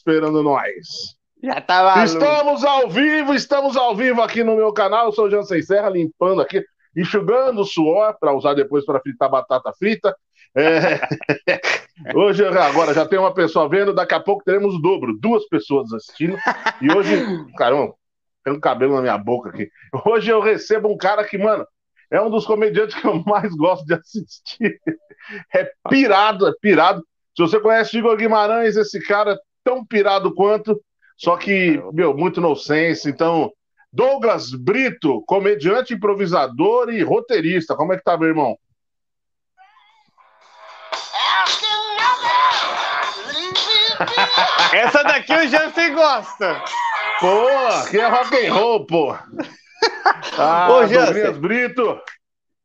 esperando nós. Já tava. Estamos ao vivo, estamos ao vivo aqui no meu canal. Eu sou o Jansen Serra, limpando aqui, enxugando o suor para usar depois para fritar batata frita. É... Hoje, agora, já tem uma pessoa vendo, daqui a pouco teremos o dobro, duas pessoas assistindo. E hoje, caramba, tem um cabelo na minha boca aqui. Hoje eu recebo um cara que, mano, é um dos comediantes que eu mais gosto de assistir. É pirado, é pirado. Se você conhece Igor Guimarães, esse cara tão pirado quanto, só que, meu, muito nonsense. Então, Douglas Brito, comediante, improvisador e roteirista. Como é que tá, meu irmão? Essa daqui o Jansen gosta. Pô, aqui é rock and roll, pô. Ah, Ô, Douglas. Brito.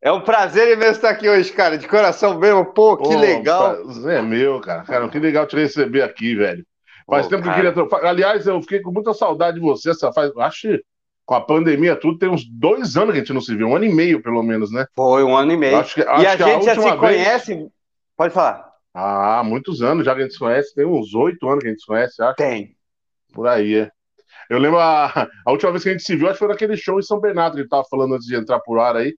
É um prazer imenso estar aqui hoje, cara. De coração mesmo. Pô, que Pô, legal. É meu, cara. Cara, que legal te receber aqui, velho. Faz tempo que eu cara. queria trocar. Aliás, eu fiquei com muita saudade de você. Essa faz... Acho que com a pandemia tudo, tem uns dois anos que a gente não se viu. Um ano e meio, pelo menos, né? Foi um ano e meio. Acho que, e acho a que gente já se vez- conhece. Pode falar. Ah, muitos anos já que a gente se conhece. Tem uns oito anos que a gente se conhece, acho. Tem. Por aí, é. Eu lembro a, a última vez que a gente se viu, acho que foi naquele show em São Bernardo, que ele tava falando antes de entrar por ar aí.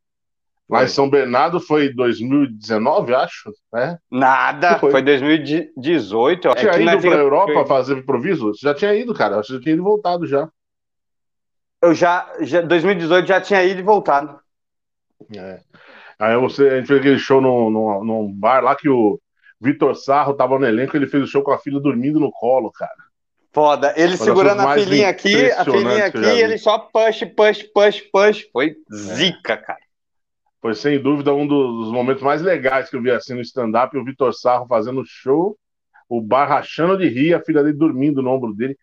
Lá em Foi. São Bernardo foi 2019, acho, né? Nada. Foi. Foi 2018. Tinha É ido pra fica- Europa fazer improviso? Você já tinha ido, cara. Acho que já tinha ido e voltado já. Eu já, já. 2018 já tinha ido e voltado. É. Aí você, a gente fez aquele show num, num, num bar lá que o Vitor Sarro tava no elenco, ele fez o show com a filha dormindo no colo, cara. Foda. Ele segurando a filhinha aqui, a filhinha aqui, ele só push, push, push, push. Foi zica, cara. Foi sem dúvida um dos momentos mais legais que eu vi assim no stand-up, o Vitor Sarro fazendo show, o bar rachando de rir, a filha dele dormindo no ombro dele.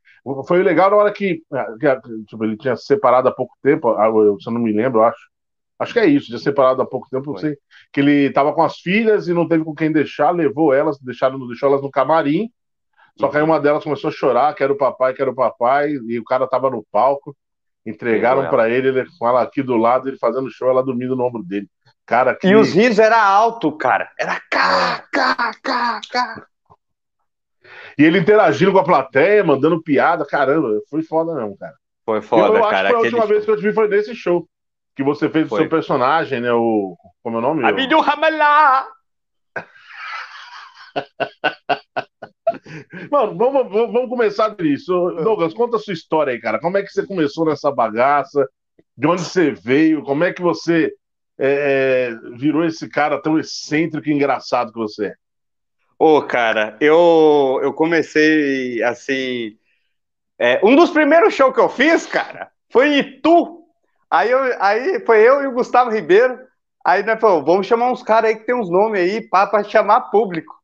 Foi legal na hora que, que, tipo, ele tinha se separado há pouco tempo, ah, eu, se eu não me lembro, acho. Acho que é isso, tinha separado há pouco tempo, não sei. Que ele tava com as filhas e não teve com quem deixar, levou elas, deixaram, deixou elas no camarim. Só que aí uma delas começou a chorar, quero o papai, quero o papai, e o cara tava no palco. Entregaram pra ele, ele com ela aqui do lado, ele fazendo show, ela dormindo no ombro dele. Cara, que E os risos era alto, cara. Era cá, cá, cá, cá. E ele interagindo com a plateia, mandando piada, caramba, foi foda mesmo, cara. Foi eu foda, acho cara. que foi a Aquele última vez que eu te vi foi nesse show. Que você fez Foi. o seu personagem, né? O. Como é o nome? Abidou Ramalá. Mano, vamos, vamos, começar disso. Douglas, conta a sua história aí, cara. Como é que você começou nessa bagaça? De onde você veio? Como é que você é, é, virou esse cara tão excêntrico e engraçado que você é? Ô, cara, eu, eu comecei assim. é, um dos primeiros shows que eu fiz, cara, foi em Itu. Aí, eu, aí foi eu e o Gustavo Ribeiro. Aí nós falamos, vamos chamar uns caras aí que tem uns nomes aí pá, pra chamar público.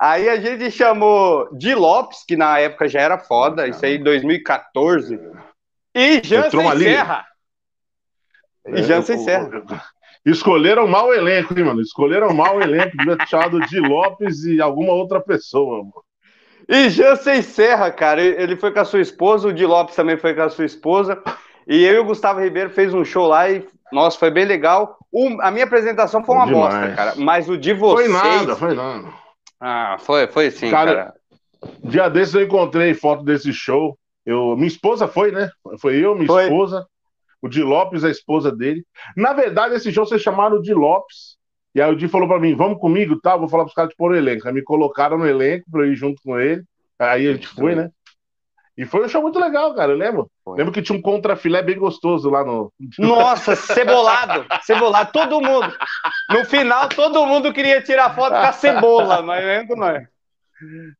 Aí a gente chamou Di Lopes, que na época já era foda, isso aí em 2014. E Jansen. Serra. E Jansen É, Serra. Escolheram mal o elenco, hein, mano? Escolheram mal o elenco. Devia ter chamado de Lopes e alguma outra pessoa. Mano. E Jansen Serra, cara, ele foi com a sua esposa, o Di Lopes também foi com a sua esposa. E eu e o Gustavo Ribeiro fez um show lá e, nossa, foi bem legal. O- a minha apresentação foi uma Foi demais. bosta, cara. Mas o de Foi vocês. nada, foi nada. Ah, foi, foi sim, Cara, cara. Dia desses eu encontrei foto desse show. Eu, minha esposa foi, né? Foi eu, minha Foi. esposa, o Di Lopes, a esposa dele. Na verdade, esse show vocês chamaram o Di Lopes. E aí o Di falou pra mim: vamos comigo, tá? Vou falar pros caras de pôr o elenco. Aí me colocaram no elenco pra eu ir junto com ele. Aí a gente foi, né? E foi um show muito legal, cara. Eu lembro. Foi. Lembro que tinha um contrafilé bem gostoso lá no. Nossa, cebolado, cebolado, todo mundo. No final, todo mundo queria tirar foto com a cebola, mas lembro nós.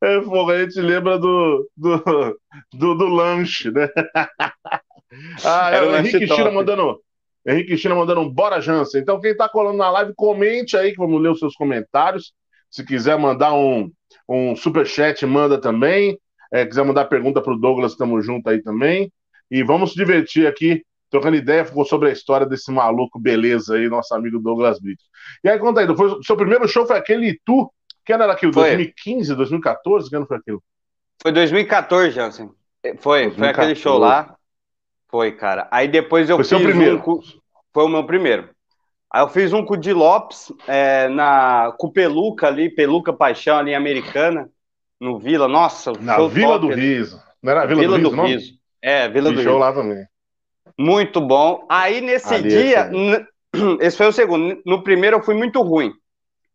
É, porra, a gente lembra do, do, do, do lanche, né? ah, é o Henrique top. China mandando. Henrique China mandando um bora, Jansen. Então, quem tá colando na live, comente aí que vamos ler os seus comentários. Se quiser mandar um, um superchat, manda também. É, quiser mandar pergunta pro Douglas, tamo junto aí também. E vamos se divertir aqui, trocando ideia sobre a história desse maluco beleza aí, nosso amigo Douglas Brito. E aí, conta aí, foi, o seu primeiro show foi aquele Itu, que ano era aquilo? Foi. 2015, 2014? Que ano foi aquilo? Foi 2014, Jansen. Foi, foi aquele 2014. show lá. Foi, cara. Aí depois eu Foi fiz seu primeiro. um com- Foi o meu primeiro. Aí eu fiz um com o Di Lopes, é, na, com o Peluca ali, Peluca Paixão ali, americana. No Vila. Nossa, Na Vila do Riso. Não era Vila, Vila do Riso, do? Riso. É, Vila do show Riso. lá também. Muito bom. Aí nesse Ali dia, n- esse foi o segundo. No primeiro eu fui muito ruim.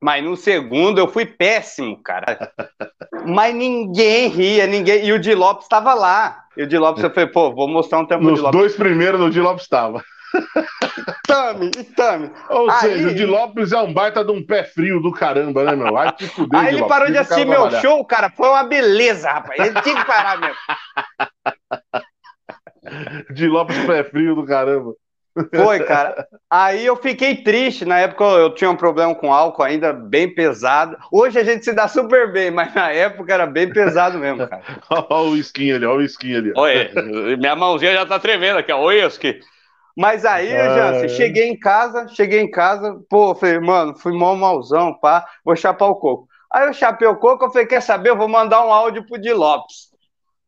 Mas no segundo eu fui péssimo, cara. Mas ninguém ria, ninguém. E o Di Lopes estava lá. E o Di Lopes, eu falei, pô, vou mostrar um tempo do Nos Di Lopes. dois primeiros o Di Lopes estava. Tame, tame. Ou Aí- seja, o Di Lopes é um baita de um pé frio do caramba, né, meu? Vai te fuder, Aí ele Lopes. parou de o assistir meu trabalhar. show, cara. Foi uma beleza, rapaz. Ele tinha que parar mesmo. Di Lopes, pé frio do caramba. Foi, cara. Aí eu fiquei triste. Na época eu tinha um problema com álcool ainda bem pesado. Hoje a gente se dá super bem, mas na época era bem pesado mesmo, cara. Olha o skin ali, olha o skin ali. Oi, minha mãozinha já tá tremendo aqui, ó. Oi, Yoski. Mas aí, Ah. Cheguei em casa, cheguei em casa, pô, falei, mano, fui mó malzão, pá, vou chapar o coco. Aí eu chapei o coco, eu falei, quer saber, eu vou mandar um áudio pro Di Lopes.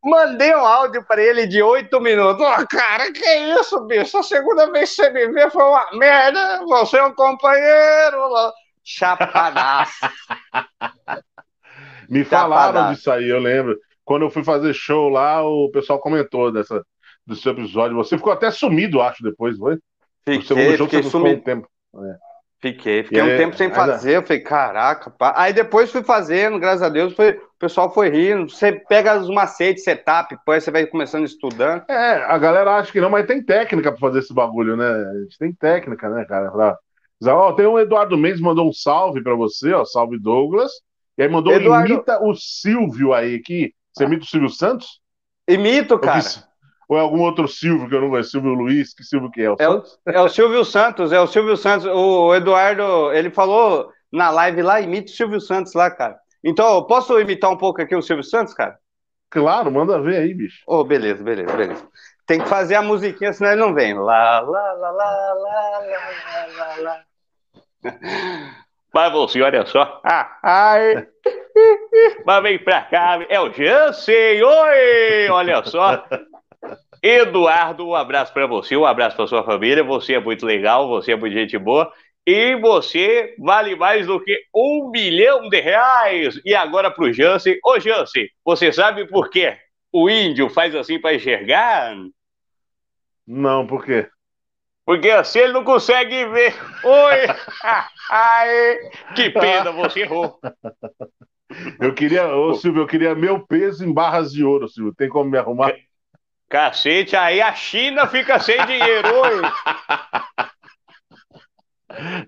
Mandei um áudio pra ele de oito minutos. Ô, cara, que isso, bicho? A segunda vez que você me vê foi uma merda. Você é um companheiro. Chapadaço. Me falaram Chapadá. disso aí, eu lembro. Quando eu fui fazer show lá, o pessoal comentou dessa, do seu episódio. Você ficou até sumido, acho, depois, foi? Fiquei, show fiquei você ficou um sumido. tempo. Fiquei, fiquei E um tempo sem ainda- fazer. Eu falei, caraca, pá. Aí depois fui fazendo, graças a Deus, foi, o pessoal foi rindo. Você pega os macetes, setup, depois você vai começando estudando. É, a galera acha que não, mas tem técnica pra fazer esse bagulho, né? A gente tem técnica, né, cara? Pra... Ó, tem um Eduardo Mendes mandou um salve pra você, ó, salve Douglas. E aí mandou Eduardo- imita o Silvio aí, que você imita o Silvio Santos? Imito, cara. que- ou é algum outro Silvio que eu não conheço? Silvio Luiz, que Silvio que é? O É o, é o Silvio Santos, é o Silvio Santos. O Eduardo, ele falou na live lá, imita o Silvio Santos lá, cara. Então, eu posso imitar um pouco aqui o Silvio Santos, cara? Claro, manda ver aí, bicho. Oh, beleza, beleza, beleza. Tem que fazer a musiquinha, senão ele não vem. Lá, lá, lá, lá, lá, lá, lá, lá. Mas você, olha só. Ah, ai. Mas vem pra cá. É o Jansen. Oi! Olha só. Eduardo, um abraço pra você, um abraço pra sua família. Você é muito legal, você é muito gente boa. E você vale mais do que um milhão de reais. E agora pro Jansen. Ô, Jansen, você sabe por quê? O índio faz assim pra enxergar? Não, por quê? Porque assim ele não consegue ver. Oi! Ai, que pena, você errou. Eu queria, ô Silvio, eu queria meu peso em barras de ouro, Silvio. Tem como me arrumar? Cacete, aí a China fica sem dinheiro.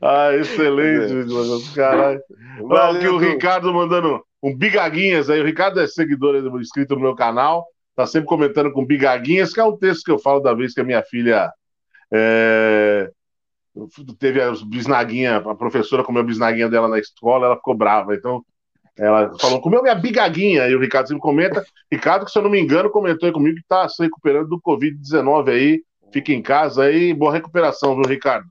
Ah, excelente, caralho. Valeu, aqui o. Ricardo mandando um bigaguinhas aí. O Ricardo é seguidor do- inscrito no meu canal. Tá sempre comentando com bigaguinhas, que é um texto que eu falo da vez que a minha filha é, teve as bisnaguinha, a professora comeu a bisnaguinha dela na escola, ela ficou brava. Então, ela falou, comeu minha bigaguinha. E o Ricardo sempre comenta. Ricardo, que se eu não me engano, comentou aí comigo que tá se recuperando do Covid-19 aí. Fica em casa aí. Boa recuperação, viu, Ricardo?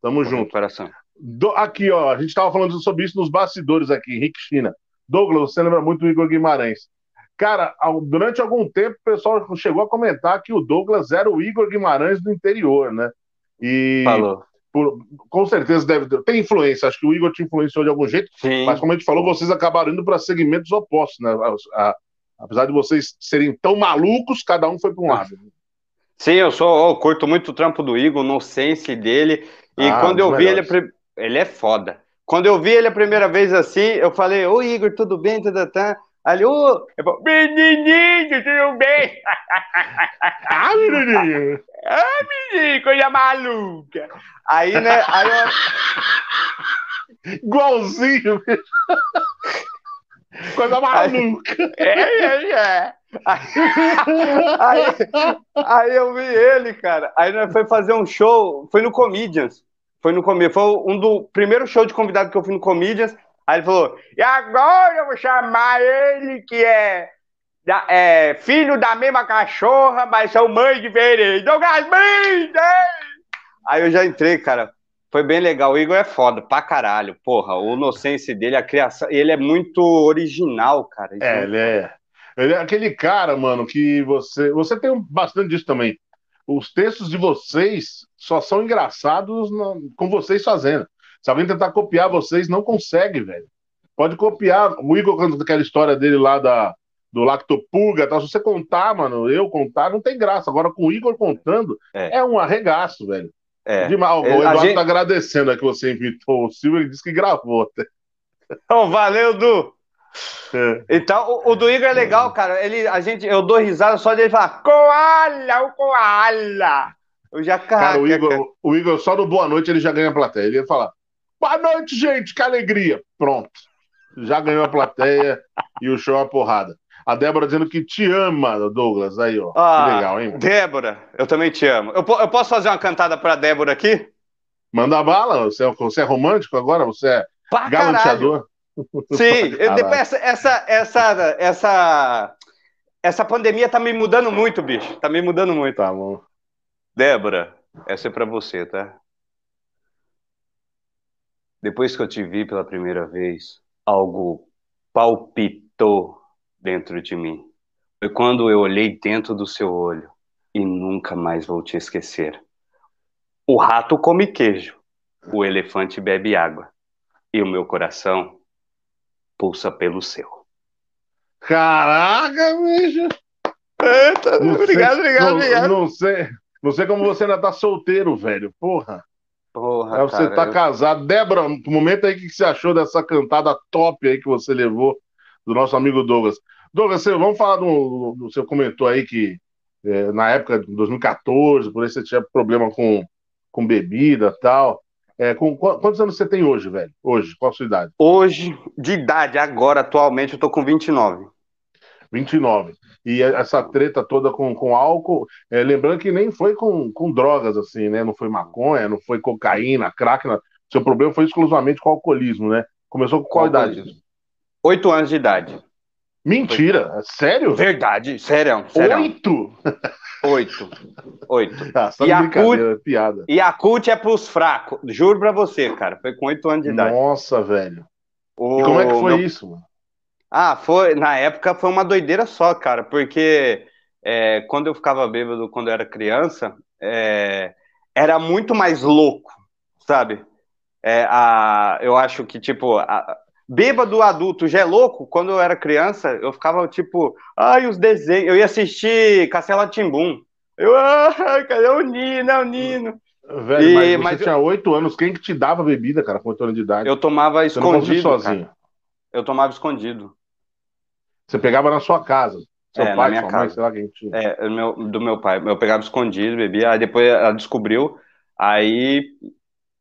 Tamo junto. Coração. Do- aqui, ó, a gente estava falando sobre isso nos bastidores aqui, Henrique China. Douglas, você lembra muito do Igor Guimarães. Cara, ao- durante algum tempo o pessoal chegou a comentar que o Douglas era o Igor Guimarães do interior, né? E Falou. Por- com certeza deve ter tem influência. Acho que o Igor te influenciou de algum jeito, Sim. mas como a gente falou, vocês acabaram indo para segmentos opostos, né? A- a- apesar de vocês serem tão malucos, cada um foi para um lado. Sim, eu sou, eu curto muito o trampo do Igor, no sense dele. E Ah, quando eu vi ele, melhores. ele é foda. Quando eu vi ele a primeira vez assim, eu falei, ô Igor, tudo bem, tudo tá? Ali, ô, eu falei, menininho, tudo bem? Ah, menininho! Menino, coisa maluca. Aí, né, aí eu, Igualzinho! Coisa maluca! É, é, é. Aí, aí, aí eu vi ele, cara. Aí nós foi fazer um show, foi no Comedians. Foi no Comedians, foi um do primeiro show de convidado que eu fui no Comedians. Aí ele falou: "E agora eu vou chamar ele que é, da- é filho da mesma cachorra, mas são mãe diferente. Douglas Brinde!" Aí eu já entrei, cara. Foi bem legal. O Igor é foda, pra caralho. Porra, o inocência dele, a criação. Ele é muito original, cara. Isso É, ele é. Ele é aquele cara, mano, que você. Você tem bastante disso também. Os textos de vocês só são engraçados na- com vocês fazendo. Se alguém tentar copiar vocês, não consegue, velho. Pode copiar. O Igor contando aquela história dele lá da, do Lactopurga, tá? se você contar, mano, eu contar, não tem graça. Agora, com o Igor contando, é, é um arregaço, velho. É. Demais. O Eduardo gente... tá agradecendo que você invitou o Silvio, ele disse que gravou. Oh, valeu, Du! É. Então, o, o, do Igor é legal, cara. Ele, a gente, eu dou risada só dele falar Koala, o Koala! Eu já cara, o Igor, o Igor, só no Boa Noite ele já ganha a plateia. Ele ia falar: Boa noite, gente, que alegria! Pronto. Já ganhou a plateia e o show é uma porrada. A Débora dizendo que te ama, Douglas. Aí, ó. Ah, que legal, hein? Débora, eu também te amo. Eu, eu posso fazer uma cantada pra Débora aqui? Manda bala. Você é, você é romântico agora? Você é pra galanteador? Sim, essa, essa, essa, essa, essa pandemia tá me mudando muito, bicho. Tá me mudando muito. Tá bom. Débora, essa é para você, tá? Depois que eu te vi pela primeira vez, algo palpitou dentro de mim. Foi quando eu olhei dentro do seu olho e nunca mais vou te esquecer. O rato come queijo, o elefante bebe água e o meu coração pulsa pelo seu. Caraca, bicho! Eita, obrigado, obrigado, obrigado. Não sei. Não sei como você ainda tá solteiro, velho. Porra. Porra, você cara, tá eu... casado. Débora, no momento aí, o que você achou dessa cantada top aí que você levou do nosso amigo Douglas? Douglas, você, vamos falar do, do. Você comentou aí que é, na época de 2014, por aí você tinha problema com, com bebida e tal. É, com, quantos anos você tem hoje, velho? Hoje, qual a sua idade? Hoje, de idade, agora, atualmente, eu tô com 29. 29 e essa treta toda com, com álcool, é, lembrando que nem foi com, com drogas, assim, né? Não foi maconha, não foi cocaína, crack. Não. Seu problema foi exclusivamente com alcoolismo, né? Começou com qual idade? Oito anos de idade. Mentira, Oito. sério? Verdade, sério. sério. Oito? Oito. Oito. Ah, e, a cult... É piada. e a cult é pros fracos, juro pra você, cara. Foi com oito anos de idade. Nossa, velho. O... E como é que foi isso, mano? Ah, foi. Na época foi uma doideira só, cara, porque é, quando eu ficava bêbado quando eu era criança, é, era muito mais louco, sabe? É, a, eu acho que, tipo, a, bêbado adulto já é louco. Quando eu era criança, eu ficava tipo, ai, os desenhos. Eu ia assistir Castelo Timbum. Eu, ai, cadê o Nino? É o Nino. Velho, e, mas você mas tinha oito anos, quem que te dava bebida, cara, com oito anos de idade? Eu tomava você escondido. sozinho. Cara. Eu tomava escondido. Você pegava na sua casa. Seu é, pai, na minha casa. Mãe, sei lá quem tinha. É, meu, do meu pai. Eu pegava escondido, bebia, aí depois ela descobriu, aí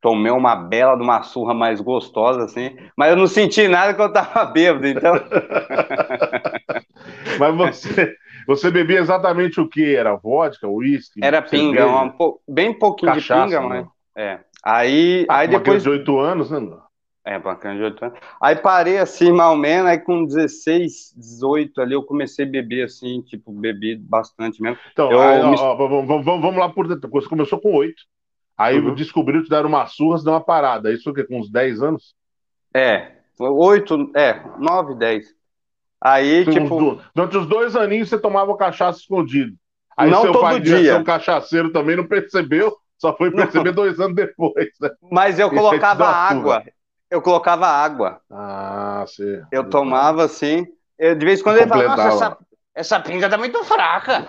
tomei uma bela de uma surra mais gostosa, assim, mas eu não senti nada que eu tava bêbado, então. mas você, você bebia exatamente o que? Era vodka, uísque? Era pinga, um, bem pouquinho Cachaça, de pinga, né? mas. É. Aí, ah, aí depois. de oito anos, né? É, bacana de 8 anos. Aí parei assim, mal menos, aí com 16, 18 ali eu comecei a beber assim, tipo, bebi bastante mesmo. Então, eu, aí, me... ó, vamos, vamos, lá por dentro. Você começou com 8. Aí uhum. descobriu que deram uma surra, deu uma parada. Isso o quê? Com uns 10 anos? É, 8, é, 9, 10. Aí, Sim, tipo. Durante os dois aninhos você tomava cachaça escondido. Aí não seu todo pai dia. Seu cachaceiro também não percebeu, só foi perceber não. dois anos depois. Né? Mas eu colocava água. Eu colocava água. Ah, sim. Eu tomava assim. Eu, de vez em quando ele falava, nossa, essa, essa pinga tá muito fraca.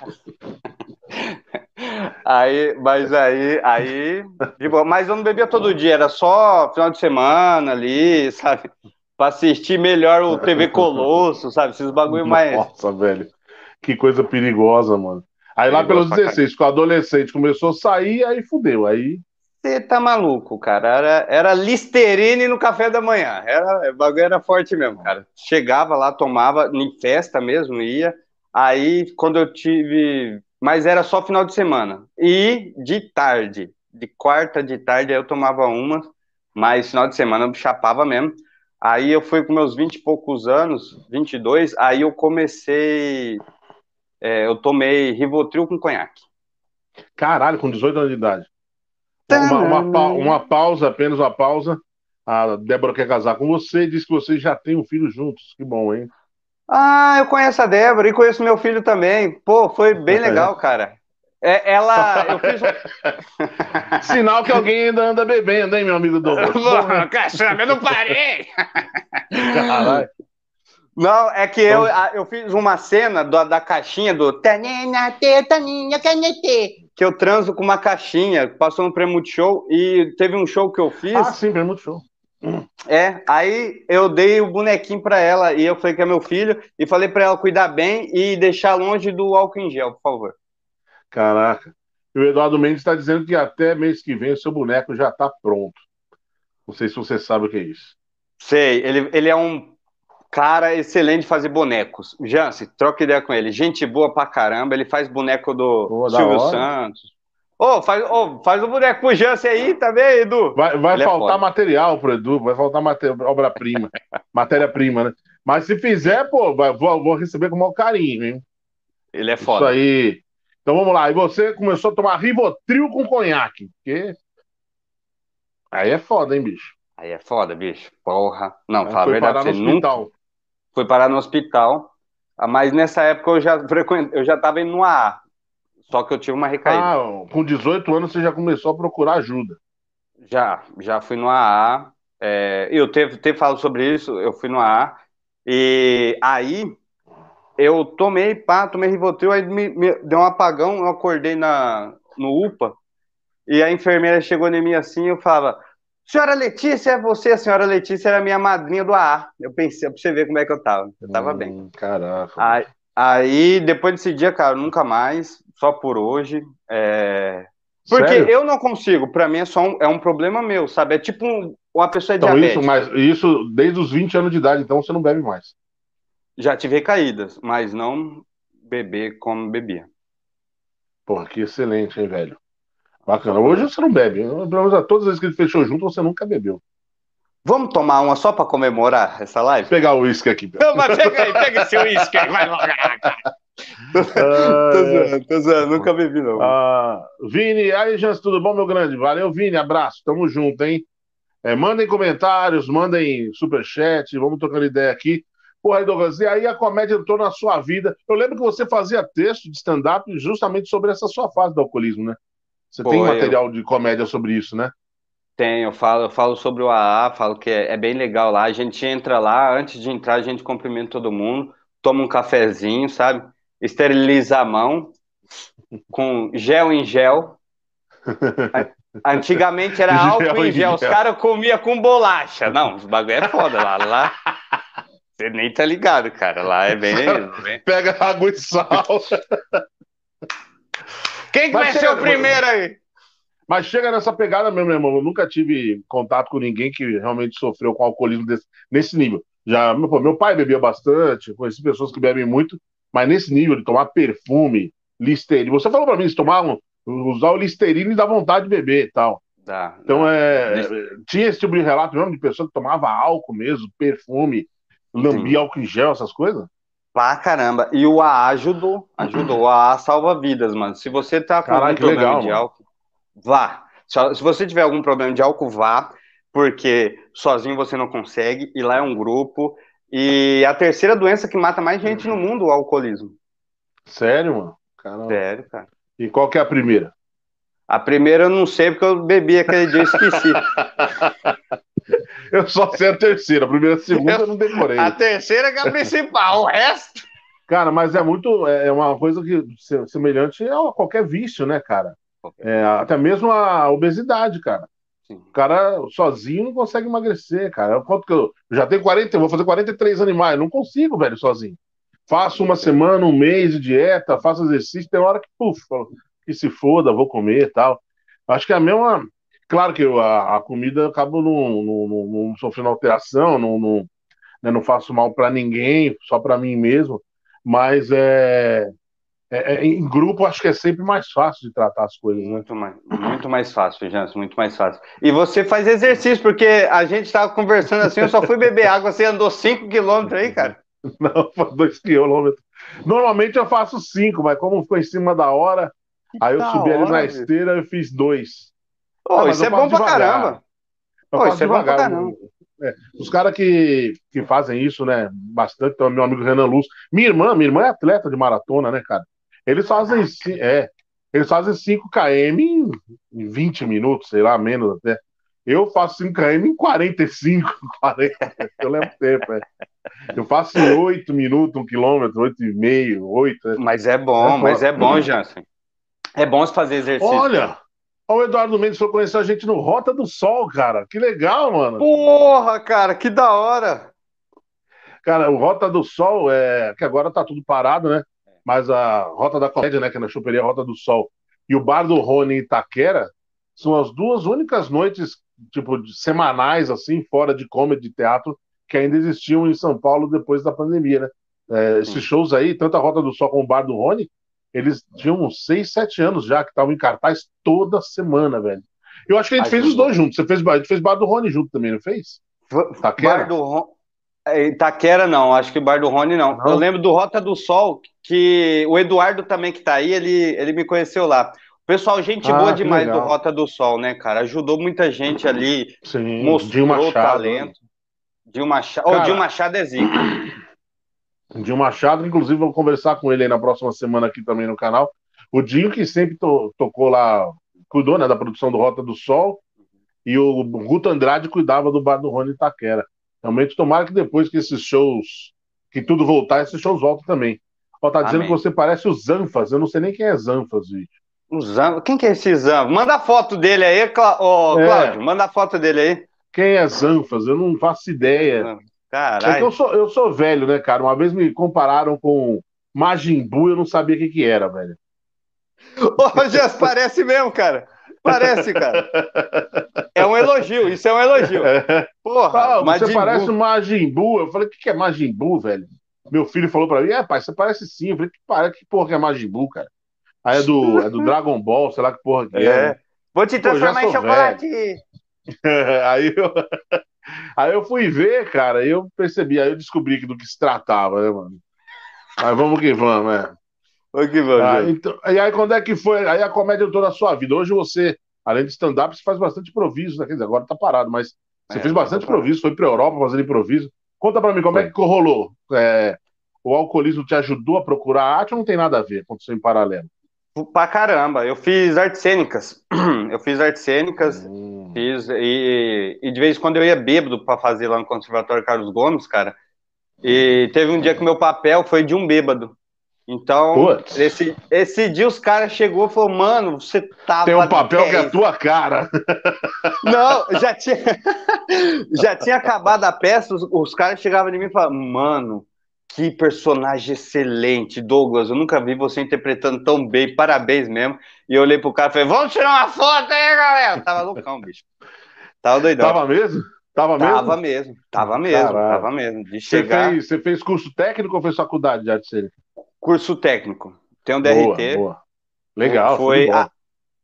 aí, mas aí, aí, tipo, mas eu não bebia todo dia, era só final de semana ali, sabe? Pra assistir melhor o TV Colosso, sabe? Esses bagulho mais. Nossa, velho. Que coisa perigosa, mano. Aí lá pelos 16, ficou adolescente, começou a sair, aí fudeu. Aí você tá maluco, cara. Era, era Listerine no café da manhã. Era, o bagulho era forte mesmo, cara. Chegava lá, tomava, em festa mesmo, ia. Aí, quando eu tive. Mas era só final de semana. E de tarde, de quarta de tarde, eu tomava uma, mas final de semana eu chapava mesmo. Aí eu fui com meus 20 e poucos anos, 22, aí eu comecei. É, eu tomei Rivotril com conhaque. Caralho, com 18 anos de idade. Uma, uma, uma, pausa, apenas uma pausa. A Débora quer casar com você e diz que vocês já têm um filho juntos. Que bom, hein? Ah, eu conheço a Débora e conheço meu filho também. Pô, foi bem legal, cara. É, ela. Eu fiz Sinal que alguém ainda anda bebendo, hein, meu amigo Douglas? Caçamba, eu não parei! Caralho. Não, é que eu, eu fiz uma cena da, da caixinha do Tanina, Taninha, Canete, que eu transo com uma caixinha, passou no Prêmio Show e teve um show que eu fiz. Ah, sim, Prêmio Show. É, aí eu dei o bonequinho para ela e eu falei que é meu filho e falei para ela cuidar bem e deixar longe do álcool em gel, por favor. Caraca. E o Eduardo Mendes está dizendo que até mês que vem o seu boneco já está pronto. Não sei se você sabe o que é isso. Sei, ele, ele é um cara excelente de fazer bonecos. Jance, troca ideia com ele. Gente boa pra caramba. Ele faz boneco do Pô, Silvio Santos. Ô, oh, faz, oh, faz o boneco pro Jance aí também, Edu. Vai, vai é faltar é material pro Edu, vai faltar obra-prima, matéria-prima, né? Mas se fizer, pô, vai, vou, vou, receber com o maior carinho, hein? Ele é foda. Isso aí. Então vamos lá. E você começou a tomar Rivotril com conhaque, porque... Aí é foda, hein, bicho? Aí é foda, bicho. Porra. Não, fala a verdade, você nunca, foi parar no hospital. Ah, mas nessa época eu já frequent... eu já estava indo no AA. Só que eu tive uma recaída. Ah, com 18 anos você já começou a procurar ajuda. Já, já fui no AA. É... eu teve, teve falado sobre isso, eu fui no AA. E aí eu tomei, pá, tomei Rivotril, aí me, me, deu um apagão, eu acordei na, no UPA, e a enfermeira chegou em mim assim, eu falava, Senhora Letícia, é você, a senhora Letícia era minha madrinha do AA. Eu pensei, pra você ver como é que eu tava. Eu tava hum, bem. Caraca. Aí, aí, depois desse dia, cara, nunca mais, só por hoje. É... Porque Sério? eu não consigo, pra mim é só um, é um problema meu, sabe? É tipo um, uma pessoa então, diabética. Isso, mas isso desde os 20 anos de idade, então você não bebe mais. Já tive recaídas, mas não beber como bebia. Porra, que excelente, hein, velho? Bacana. Hoje você não bebe. Pelo menos todas as vezes que ele fechou junto, você nunca bebeu. Vamos tomar uma só para comemorar essa live? Vou pegar o uísque aqui. Não, mas pega aí, pega esse uísque aí, vai logo. tô, tô zoando, tô zoando, nunca bebi não. Ah, Vini, aí, Jans, tudo bom, meu grande? Valeu, Vini, abraço, tamo junto, hein? É, mandem comentários, mandem superchat, vamos trocando ideia aqui. Porra, Douglas, e aí a comédia entrou na sua vida. Eu lembro que você fazia texto de stand-up justamente sobre essa sua fase do alcoolismo, né? Você Pô, tem material eu... de comédia sobre isso, né? Tenho, eu falo, eu falo sobre o AA, falo que é, é, bem legal lá. A gente entra lá, antes de entrar, a gente cumprimenta todo mundo, toma um cafezinho, sabe? Esteriliza a mão com gel em gel. Antigamente era álcool em gel, os caras comiam com bolacha. Não, os bagulho é foda lá. Lá você nem tá ligado, cara. Lá é bem. bem... Pega água e sal. Quem que vai ser o primeiro aí? Mas chega nessa pegada mesmo, meu irmão. Eu nunca tive contato com ninguém que realmente sofreu com alcoolismo desse, nesse nível. Já, meu, pô, meu pai bebia bastante, conheci pessoas que bebem muito, mas nesse nível de tomar perfume, listerine. Você falou para mim, se tomar um, usar o listerine dá vontade de beber e tal. Dá, então dá. é. Tinha esse tipo de relato mesmo de pessoa que tomava álcool mesmo, perfume, lambia Sim. álcool em gel, essas coisas? Pra caramba. E o AA ajudou. Ajudou. O AA salva vidas, mano. Se você tá com Caraca, algum problema legal, de mano. álcool, vá. Se você tiver algum problema de álcool, vá. Porque sozinho você não consegue. E lá é um grupo. E a terceira doença que mata mais gente no mundo, o alcoolismo. Sério, mano? Caramba. Sério, cara. E qual que é a primeira? A primeira eu não sei, porque eu bebi aquele dia e esqueci. Eu só sei a terceira. A primeira e a segunda eu, eu não decorei. A terceira é a principal, o resto. Cara, mas é muito. É, é uma coisa que semelhante a qualquer vício, né, cara? É, até mesmo a obesidade, cara. Sim. O cara sozinho não consegue emagrecer, cara. Quanto que eu, eu já tenho 40, vou fazer 43 animais, não consigo, velho, sozinho. Faço uma semana, um mês de dieta, faço exercício, tem hora que, puf, que se foda, vou comer e tal. Acho que é a mesma, Claro que eu, a, a, comida acaba não, não, não, não sofrendo alteração, não, não, né, não faço mal para ninguém, só para mim mesmo, mas é, é, é, em grupo acho que é sempre mais fácil de tratar as coisas. Né? Muito, mais, muito mais fácil, Jans, muito mais fácil. E você faz exercício, porque a gente estava conversando assim, eu só fui beber água, você andou 5 quilômetros aí, cara? Não, 2 quilômetros. Normalmente eu faço 5, mas como foi em cima da hora, aí eu subi hora, ali na esteira e fiz dois. Oh, isso é bom pra caramba. Oh, isso é bom pra caramba. É, os caras que, que fazem isso, né, bastante, então, meu amigo Renan Luz. Minha irmã, minha irmã é atleta de maratona, né, cara? Eles fazem é. eles fazem 5 km em, em 20 minutos, sei lá, menos até. Eu faço 5 km em 45, 40. Eu lembro tempo, é. Eu faço em 8 minutos, 1 quilômetro, 8 e meio, 8. É. Mas é bom, é mas é bom, Jansen. É bom fazer exercício. Olha, o Eduardo Mendes foi conhecer a gente no Rota do Sol, cara. Que legal, mano. Porra, cara, que da hora. Cara, o Rota do Sol é. Que agora tá tudo parado, né? Mas a Rota da Comédia, né? Que é na choperia Rota do Sol. E o Bar do Rony em Itaquera são as duas únicas noites, tipo, semanais, assim, fora de comedy de teatro, que ainda existiam em São Paulo depois da pandemia, né? É, esses shows aí, tanto a Rota do Sol como o Bar do Rony, eles tinham uns 6, 7 anos já, que estavam em cartaz toda semana, velho. Eu acho que a gente fez os dois juntos. Você fez, a gente fez Bar do Rony junto também, não fez? Taquera? Bar do Rony. É, Itaquera não, acho que Bar do Rony não. não. Eu lembro do Rota do Sol, que o Eduardo também que tá aí, ele, ele me conheceu lá. Pessoal, gente ah, boa demais do Rota do Sol, né, cara? Ajudou muita gente ali, Sim, mostrou Machado, talento. Dinho Machado, cara, oh, Dinho Machado é zica. Dinho Machado, inclusive, vou conversar com ele aí na próxima semana aqui também no canal. O Dinho que sempre to tocou lá, cuidou né, da produção do Rota do Sol, e o Guto Andrade cuidava do bar do Rony Itaquera. Realmente, tomara que depois que esses shows, que tudo voltar, esses shows voltam também. Ó, tá dizendo Amém. que você parece o Zanfas, eu não sei nem quem é Zanfas, gente. O Zanfas? Quem que é esse Zanfas? Manda a foto dele aí, Clá... oh, é. Cláudio, manda a foto dele aí. Quem é Zanfas? Eu não faço ideia. Caralho. É eu sou, eu sou velho, né, cara? Uma vez me compararam com Majin Buu, eu não sabia o que, que era, velho. Ô, Jess, parece mesmo, cara. Parece, cara. É um elogio, isso é um elogio. Porra, ah, você parece um Majin Buu. Eu falei, o que, que é Majin Buu, velho? Meu filho falou pra mim, é, pai, você parece sim. Eu falei, que, que porra que é Majin Buu, cara? Aí é do, é do Dragon Ball, sei lá que porra que é. é. Vou te transformar Pô, em chocolate. aí, eu, aí eu fui ver, cara, e eu percebi, aí eu descobri do que se tratava, né, mano? Mas vamos que vamos, é. Vamos que vamos. Ah, então, e aí, quando é que foi? Aí a comédia toda a sua vida. Hoje você, além de stand-up, você faz bastante improviso, né? Quer dizer, agora tá parado, mas você é, fez bastante improviso, foi pra Europa fazendo improviso. Conta pra mim, como é foi. é que rolou? É, o alcoolismo te ajudou a procurar arte ou não tem nada a ver? Aconteceu em paralelo? Pra caramba, eu fiz artes cênicas. Eu fiz artes cênicas, hum. Fiz, e, e, de vez em quando eu ia bêbado para fazer lá no Conservatório Carlos Gomes, cara. E teve um dia que meu papel foi de um bêbado. Então, esse, esse dia os caras chegou e falou, mano, você tava. Tem um papel que é a tua cara. Não, já tinha, já tinha acabado a peça, os, os caras chegavam em mim e falavam, mano, que personagem excelente, Douglas. Eu nunca vi você interpretando tão bem, parabéns mesmo. E eu olhei pro cara e falei: Vamos tirar uma foto aí, galera. Tava loucão, bicho. Tava doidão. Tava mesmo? Tava mesmo? Tava mesmo, tava mesmo, Caralho. tava mesmo. De chegar... você, fez, você fez curso técnico ou fez faculdade de arte cênica? Curso técnico. Tem um DRT. Boa, boa. Legal, foi.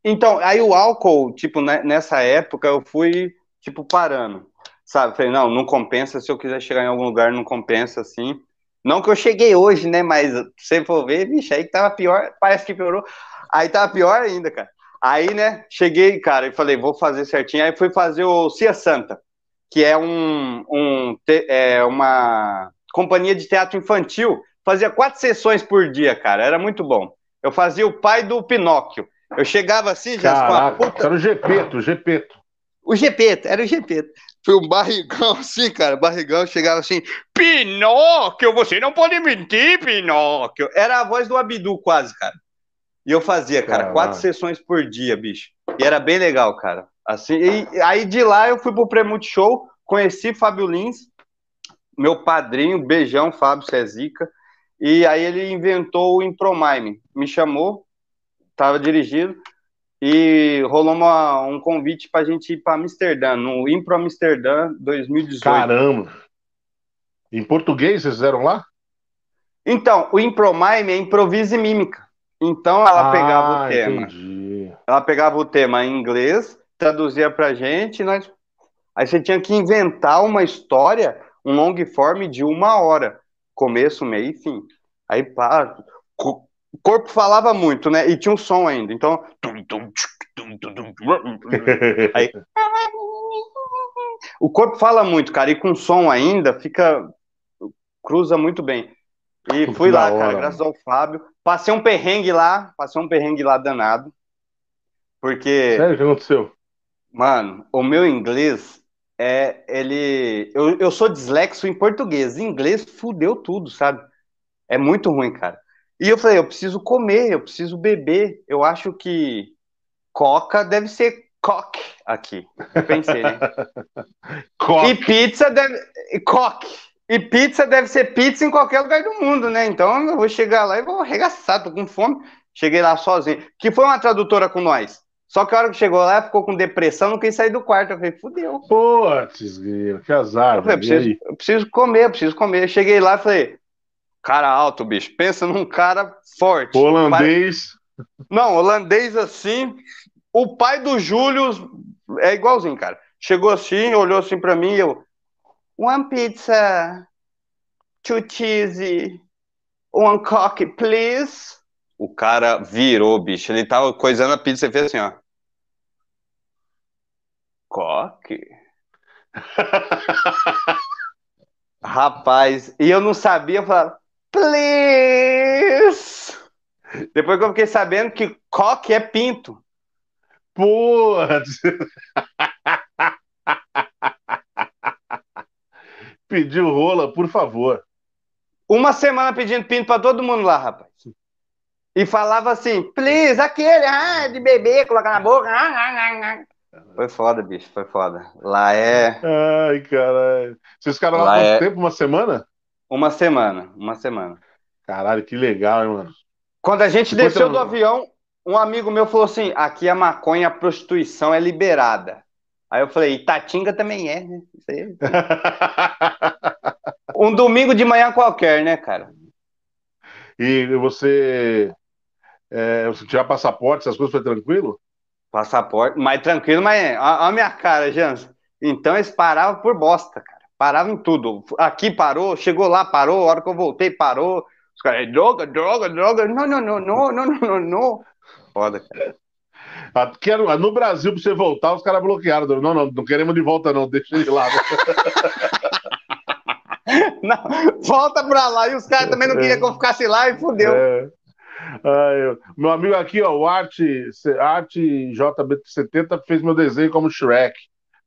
Então, aí o álcool, tipo, né, nessa época eu fui, tipo, parando. Sabe? Falei, não, não compensa. Se eu quiser chegar em algum lugar, não compensa assim. Não que eu cheguei hoje, né? Mas se você for ver, bicho, aí tava pior, parece que piorou. Aí tava pior ainda, cara. Aí, né, cheguei, cara, e falei, vou fazer certinho. Aí fui fazer o Cia Santa, que é um, um é uma companhia de teatro infantil. Fazia quatro sessões por dia, cara. Era muito bom. Eu fazia o pai do Pinóquio. Eu chegava assim, já Caraca, com a puta... Era o Gepeto, o Gepeto. O Gepeto, era o Gepeto foi um barrigão assim, cara. Barrigão chegava assim: Pinóquio, você não pode mentir, Pinóquio. Era a voz do Abdu, quase, cara. E eu fazia, cara, Caramba. quatro sessões por dia, bicho. E era bem legal, cara. Assim, e, aí de lá eu fui pro Premute Show, conheci Fábio Lins, meu padrinho, beijão, Fábio Cezica. E aí ele inventou o Impromime. Me chamou, tava dirigindo e rolou uma, um convite para a gente ir para Amsterdã, no Impro Amsterdã 2018. Caramba! Em português vocês fizeram lá? Então, o Impromime é improviso e mímica. Então ela ah, pegava o tema. Entendi. Ela pegava o tema em inglês, traduzia pra gente, e nós. Aí você tinha que inventar uma história, um long form de uma hora. Começo, meio e fim. Aí, pá, o corpo falava muito, né? E tinha um som ainda. Então. Aí... O corpo fala muito, cara, e com som ainda fica. cruza muito bem. E fui lá, cara, graças ao Fábio. passei um perrengue lá, passei um perrengue lá danado. Porque. Sério, o que aconteceu? Mano, o meu inglês é. Ele. Eu, eu sou dislexo em português. Em inglês fudeu tudo, sabe? É muito ruim, cara. E eu falei, eu preciso comer, eu preciso beber. Eu acho que coca deve ser coque aqui. Eu pensei, né? e pizza deve. Coque. E pizza deve ser pizza em qualquer lugar do mundo, né? Então eu vou chegar lá e vou arregaçar, tô com fome. Cheguei lá sozinho. Que foi uma tradutora com nós. Só que a hora que chegou lá, ficou com depressão, não quis sair do quarto. Eu falei, fudeu. Putz, que azar. Eu, falei, eu, preciso, eu preciso comer, eu preciso comer. cheguei lá e falei, cara alto, bicho. Pensa num cara forte. Holandês. Não, holandês assim. O pai do Júlio é igualzinho, cara. Chegou assim, olhou assim pra mim e eu. One pizza, two cheese, one coffee, please. O cara virou, bicho. Ele tava coisando a pizza e fez assim, ó. Coque. Rapaz, e eu não sabia, eu falava, please. Depois que eu fiquei sabendo que coque é pinto. Putz! Pediu rola, por favor. Uma semana pedindo pinto para todo mundo lá, rapaz. E falava assim, please, aquele, ah, de bebê, colocar na boca. Ah, ah, ah, foi foda, bicho, foi foda. Lá é. Ai, caralho. Vocês ficaram lá, lá quanto é... tempo? Uma semana? Uma semana, uma semana. Caralho, que legal, hein, mano. Quando a gente Depois desceu do avião, um amigo meu falou assim: aqui a maconha, a prostituição é liberada. Aí eu falei, Itatinga também é, né? um domingo de manhã qualquer, né, cara? E você, é, você tirar passaporte, essas coisas foi tranquilo? Passaporte, mais tranquilo, mas olha a minha cara, Jans. Então eles paravam por bosta, cara. Paravam em tudo. Aqui parou, chegou lá, parou, a hora que eu voltei, parou. Os caras, droga, droga, droga. Não, não, não, não, não, não, não. Foda, cara. Quero, no Brasil, para você voltar, os caras bloquearam. Não, não, não queremos de volta, não, deixa ele lá. não, volta para lá. E os caras também não queriam que eu ficasse lá e fudeu. É. Ai, meu amigo aqui, ó, o Arte, Arte JB70 fez meu desenho como Shrek.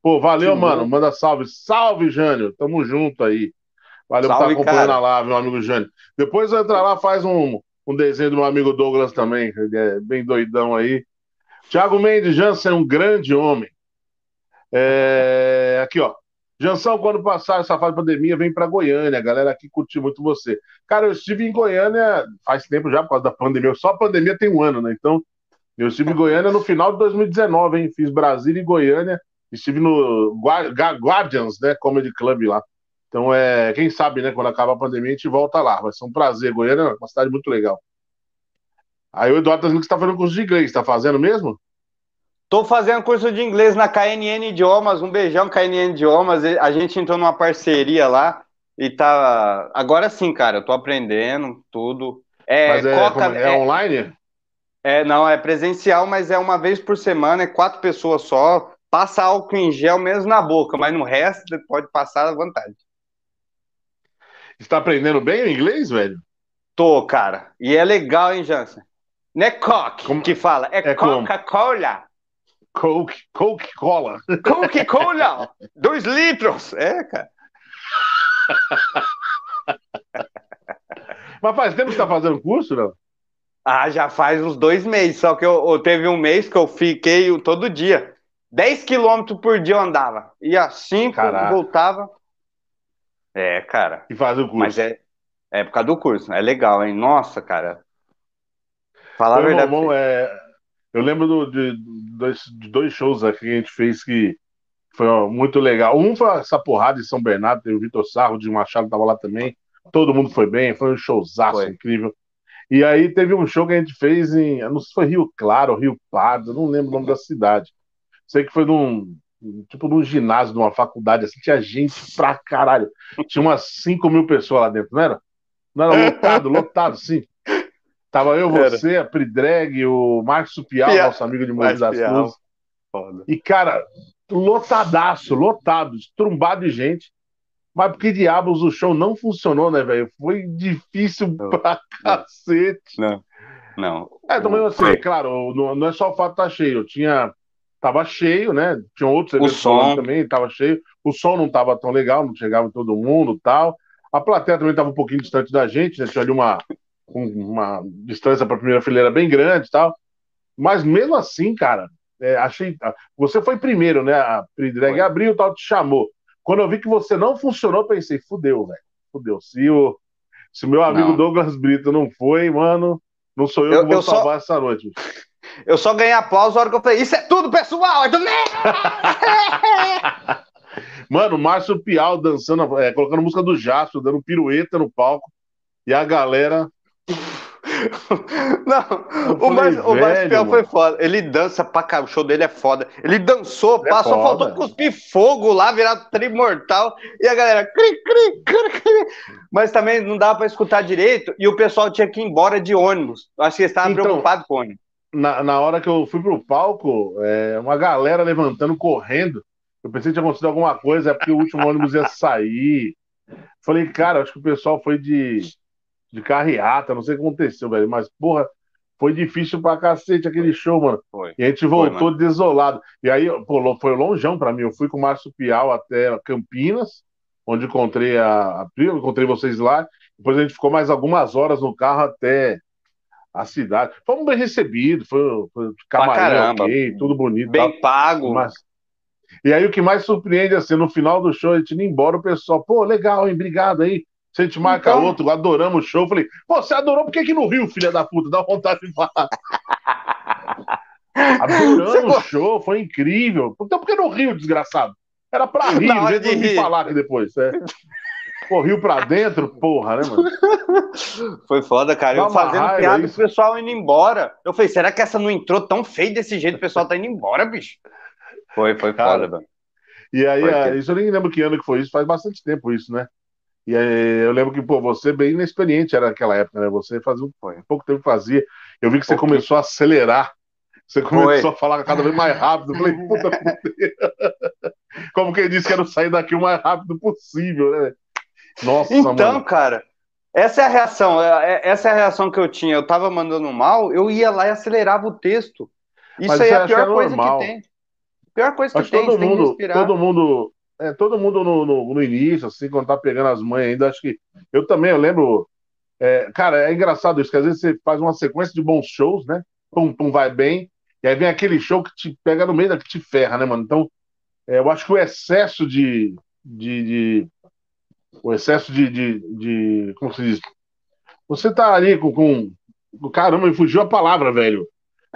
Pô, valeu, Sim, mano. Manda salve. Salve, Jânio. Tamo junto aí. Valeu salve, por estar acompanhando cara. a live, meu amigo Jânio. Depois entra lá, faz um, um desenho do meu amigo Douglas também, ele é bem doidão aí. Tiago Mendes, Jansen, um grande homem. É... Aqui, ó. Jansão, quando passar essa fase de pandemia, vem para Goiânia. A galera aqui curtiu muito você. Cara, eu estive em Goiânia faz tempo já, por causa da pandemia. Só a pandemia tem um ano, né? Então, eu estive em Goiânia no final de 2019, hein? Fiz Brasília e Goiânia. Estive no Guardians, né? Comedy Club lá. Então, é, quem sabe, né? Quando acabar a pandemia, a gente volta lá. Vai ser um prazer. Goiânia é uma cidade muito legal. Aí o Eduardo tá dizendo que você tá fazendo curso de inglês. Tá fazendo mesmo? Tô fazendo curso de inglês na KNN Idiomas. Um beijão, KNN Idiomas. A gente entrou numa parceria lá e tá. Agora sim, cara, eu tô aprendendo tudo. É, mas é, Coca, é, é online? É, não, é presencial, mas é uma vez por semana, é quatro pessoas só. Passa álcool em gel mesmo na boca, mas no resto pode passar à vontade. Está aprendendo bem o inglês, velho? Tô, cara. E é legal, hein, Jansen? Não é Coke como... que fala, é, é Coca-Cola. Coke, Coca-Cola. Coca-Cola! Dois litros! É, cara. Mas faz tempo que você tá fazendo curso, não? Ah, já faz uns dois meses. Só que eu, eu teve um mês que eu fiquei todo dia. 10 quilômetros por dia eu andava. Ia assim, voltava. É, cara. E faz o curso. Mas é, é por causa do curso. É legal, hein? Nossa, cara. Falar a verdade. Irmão, é... Eu lembro do, de, dois, de dois shows aqui que a gente fez que foi muito legal. Um foi essa porrada de São Bernardo, teve o Vitor Sarro de Machado tava lá também. Todo mundo foi bem, foi um showzaço foi. incrível. E aí teve um show que a gente fez em, não sei se foi Rio Claro, Rio Pardo, não lembro o nome da cidade. Sei que foi num, tipo num ginásio de uma faculdade, assim, tinha gente pra caralho. Tinha umas 5 mil pessoas lá dentro, não era? Não era lotado, lotado, sim. Tava eu, você, a Pridreg, o Marcos Pial, Pia... nosso amigo de Mogi das Cruzes. E, cara, lotadaço, lotado, estrumbado de gente. Mas por que diabos o show não funcionou, né, velho? Foi difícil não, pra cacete. Não. Não. É, também assim, claro, não, não, é só o fato de estar tá cheio. Tinha. Tava cheio, né? Tinha outros eventos também, tava cheio. O som não tava tão legal, não chegava todo mundo tal. A plateia também tava um pouquinho distante da gente, né? Tinha ali uma, uma distância para a primeira fileira bem grande e tal. Mas mesmo assim, cara, é, achei. Você foi primeiro, né? A Pre-Drag abriu, tal, te chamou. Quando eu vi que você não funcionou, pensei, fudeu, velho. Fudeu. Se o, se meu amigo não. Douglas Brito não foi, mano, não sou eu, eu que vou salvar só... essa noite. Eu só ganhei aplauso na hora que eu falei, isso é tudo, pessoal! É tudo... mano, Márcio Pial dançando, é, colocando música do Jasper, dando pirueta no palco. E a galera Não, o, Mar, o Marcial foi foda. Ele dança pra cá, o show dele é foda. Ele dançou, é passou, faltou cuspir fogo lá, virar trimortal. E a galera. Cri, cri, cri, cri. Mas também não dava pra escutar direito e o pessoal tinha que ir embora de ônibus. Acho que eles estavam então, preocupados com o ônibus. Na, na hora que eu fui pro palco, é, uma galera levantando, correndo. Eu pensei que tinha acontecido alguma coisa, é porque o último ônibus ia sair. Falei, cara, acho que o pessoal foi de de carreata, não sei o que aconteceu, velho. Mas, porra, foi difícil pra cacete aquele show, mano. Foi. E a gente voltou foi, desolado. E aí, pô, foi longeão pra mim. Eu fui com o Márcio Pial até Campinas, onde encontrei a, a encontrei vocês lá. Depois a gente ficou mais algumas horas no carro até a cidade. Fomos bem recebidos, foi, foi camarim ok, tudo bonito. Bem tal. pago. Mas... E aí o que mais surpreende, assim, no final do show, a gente indo embora, o pessoal, pô, legal, hein, obrigado aí. Se a gente marca então... outro, adoramos o show. Falei, pô, você adorou, por que aqui no Rio, filha da puta? Dá vontade de falar. Adoramos o show, foi incrível. Então por que no Rio, desgraçado? Era pra rir, em vez de me falar aqui depois. É. Pô, Rio pra dentro, porra, né, mano? Foi foda, cara. eu fazendo piada o pessoal indo embora. Eu falei, será que essa não entrou tão feio desse jeito? O pessoal tá indo embora, bicho. Foi, foi cara, foda, mano. E aí, é, isso eu nem lembro que ano que foi isso, faz bastante tempo isso, né? E aí, eu lembro que, pô, você bem inexperiente era naquela época, né? Você fazia um, um pouco tempo fazia. Eu vi que você começou a acelerar. Você começou Foi. a falar cada vez mais rápido. Eu falei, puta, puta. Como quem disse que era sair daqui o mais rápido possível, né? Nossa, Então, mano. cara, essa é a reação. É, é, essa é a reação que eu tinha. Eu tava mandando mal, eu ia lá e acelerava o texto. Isso Mas aí é a pior coisa normal. que tem. Pior coisa que tem, todo mundo, todo mundo é, todo mundo no, no, no, início, assim, quando tá pegando as mães ainda, acho que. Eu também, eu lembro. É, cara, é engraçado isso, que às vezes você faz uma sequência de bons shows, né? Pum, pum, vai bem. E aí vem aquele show que te pega no meio da que te ferra, né, mano? Então, é, eu acho que o excesso de. de, de o excesso de, de, de, Como se diz? Você tá ali com. com caramba, me fugiu a palavra, velho.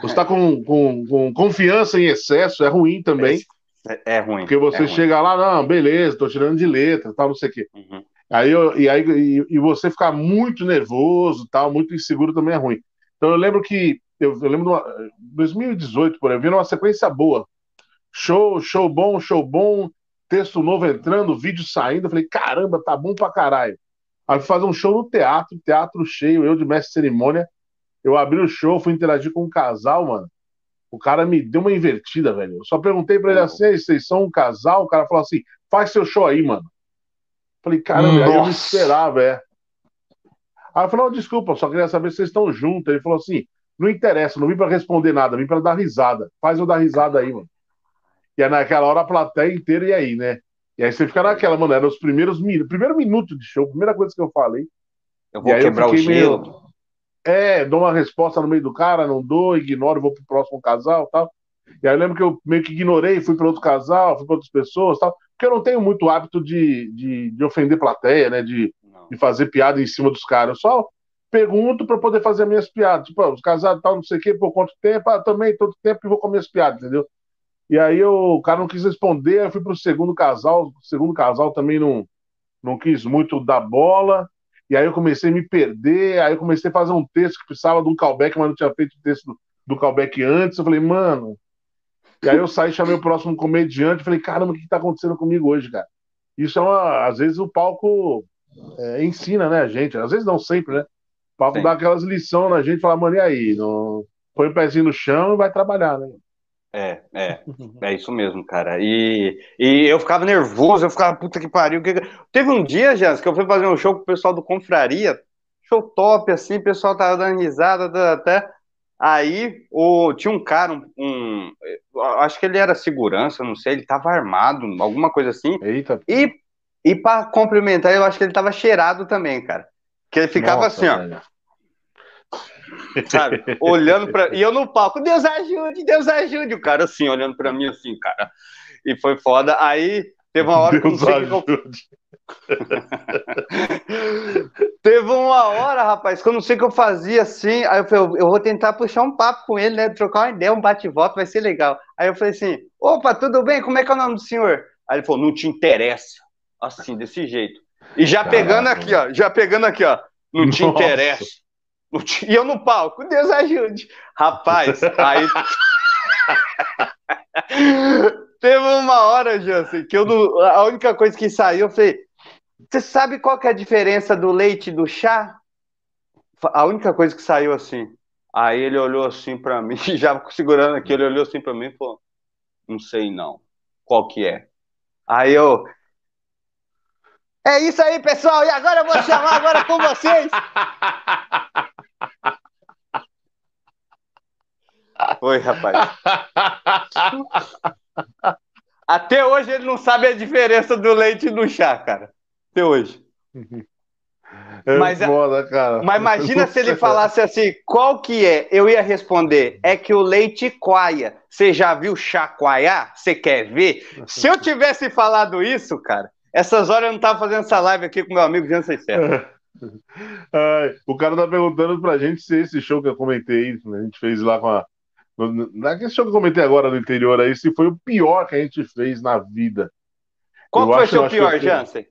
Você tá com, com, com confiança em excesso, é ruim também. É é, ruim. Porque você é chega ruim. lá, não, beleza, tô tirando de letra, tal, não sei o quê. Uhum. Aí eu, e, aí, e, e, você ficar muito nervoso, tal, muito inseguro também é ruim. Então eu lembro que, eu, eu lembro de 2018, por aí, vindo uma sequência boa. Show, show bom, show bom, texto novo entrando, vídeo saindo. Eu falei, caramba, tá bom pra caralho. Aí fui fazer um show no teatro, teatro cheio, eu de mestre cerimônia. Eu abri o show, fui interagir com um casal, mano. O cara me deu uma invertida, velho. Eu só perguntei pra ele assim: vocês são um casal? O cara falou assim: faz seu show aí, mano. Falei, caramba, Nossa. aí eu me esperava, é. Aí eu falei, oh, desculpa, só queria saber se vocês estão juntos. Ele falou assim: não interessa, não vim pra responder nada, vim pra dar risada. Faz eu dar risada aí, mano. E aí naquela hora a plateia inteira e aí, né? E aí você fica naquela, mano, era os primeiros minutos, primeiro minuto de show, primeira coisa que eu falei. Eu vou quebrar eu o gelo. Meio, é, dou uma resposta no meio do cara, não dou, ignoro, vou pro próximo casal tal. E aí eu lembro que eu meio que ignorei, fui para outro casal, fui para outras pessoas tal, porque eu não tenho muito hábito de, de, de ofender plateia, né? De, de fazer piada em cima dos caras. Eu só pergunto para poder fazer minhas piadas. Tipo, os casados tal, não sei o quê, por quanto tempo? Ah, também, todo tempo e vou comer as piadas, entendeu? E aí eu, o cara não quis responder, eu fui pro segundo casal, o segundo casal também não, não quis muito dar bola. E aí eu comecei a me perder, aí eu comecei a fazer um texto que precisava de um callback, mas não tinha feito o texto do, do callback antes. Eu falei, mano. E aí eu saí, chamei o próximo comediante, falei, caramba, o que está acontecendo comigo hoje, cara? Isso é uma. Às vezes o palco é, ensina, né, a gente? Às vezes não sempre, né? O palco Sim. dá aquelas lições na gente, fala, mano, e aí? Não... Põe o pezinho no chão e vai trabalhar, né? É, é, é isso mesmo, cara. E, e eu ficava nervoso, eu ficava, puta que pariu. Que... Teve um dia, Jans, que eu fui fazer um show com o pessoal do Confraria, show top, assim, o pessoal tava dando risada, até. Aí o, tinha um cara, um, um, acho que ele era segurança, não sei, ele tava armado, alguma coisa assim. Eita. E, e para complementar, eu acho que ele tava cheirado também, cara. Que ele ficava Nossa, assim, ó. Sabe? olhando para E eu no palco, Deus ajude, Deus ajude. O cara assim, olhando para mim assim, cara. E foi foda. Aí teve uma hora Deus que eu não sei ajude. Teve uma hora, rapaz, que eu não sei o que eu fazia assim. Aí eu falei, eu vou tentar puxar um papo com ele, né? Trocar uma ideia, um bate-volta, vai ser legal. Aí eu falei assim: opa, tudo bem? Como é que é o nome do senhor? Aí ele falou: não te interessa. Assim, desse jeito. E já Caraca. pegando aqui, ó, já pegando aqui, ó, não te Nossa. interessa. E eu no palco, Deus ajude. Rapaz, aí. Teve uma hora, Jansen, que eu não... a única coisa que saiu, eu falei, você sabe qual que é a diferença do leite e do chá? A única coisa que saiu assim. Aí ele olhou assim para mim, já segurando aqui, ele olhou assim para mim e falou: Não sei não. Qual que é? Aí eu. É isso aí, pessoal. E agora eu vou chamar agora com vocês. Oi, rapaz. Até hoje ele não sabe a diferença do leite e do chá, cara até hoje. É mas, foda, cara. mas imagina se ele falasse assim, qual que é? Eu ia responder, é que o leite coaia. Você já viu chacoalhar? Você quer ver? Se eu tivesse falado isso, cara, essas horas eu não tava fazendo essa live aqui com meu amigo Jansen Serra. o cara tá perguntando pra gente se esse show que eu comentei, a gente fez lá com a. Naquele show que eu comentei agora no interior aí, se foi o pior que a gente fez na vida. Qual eu foi o seu pior, Jansen?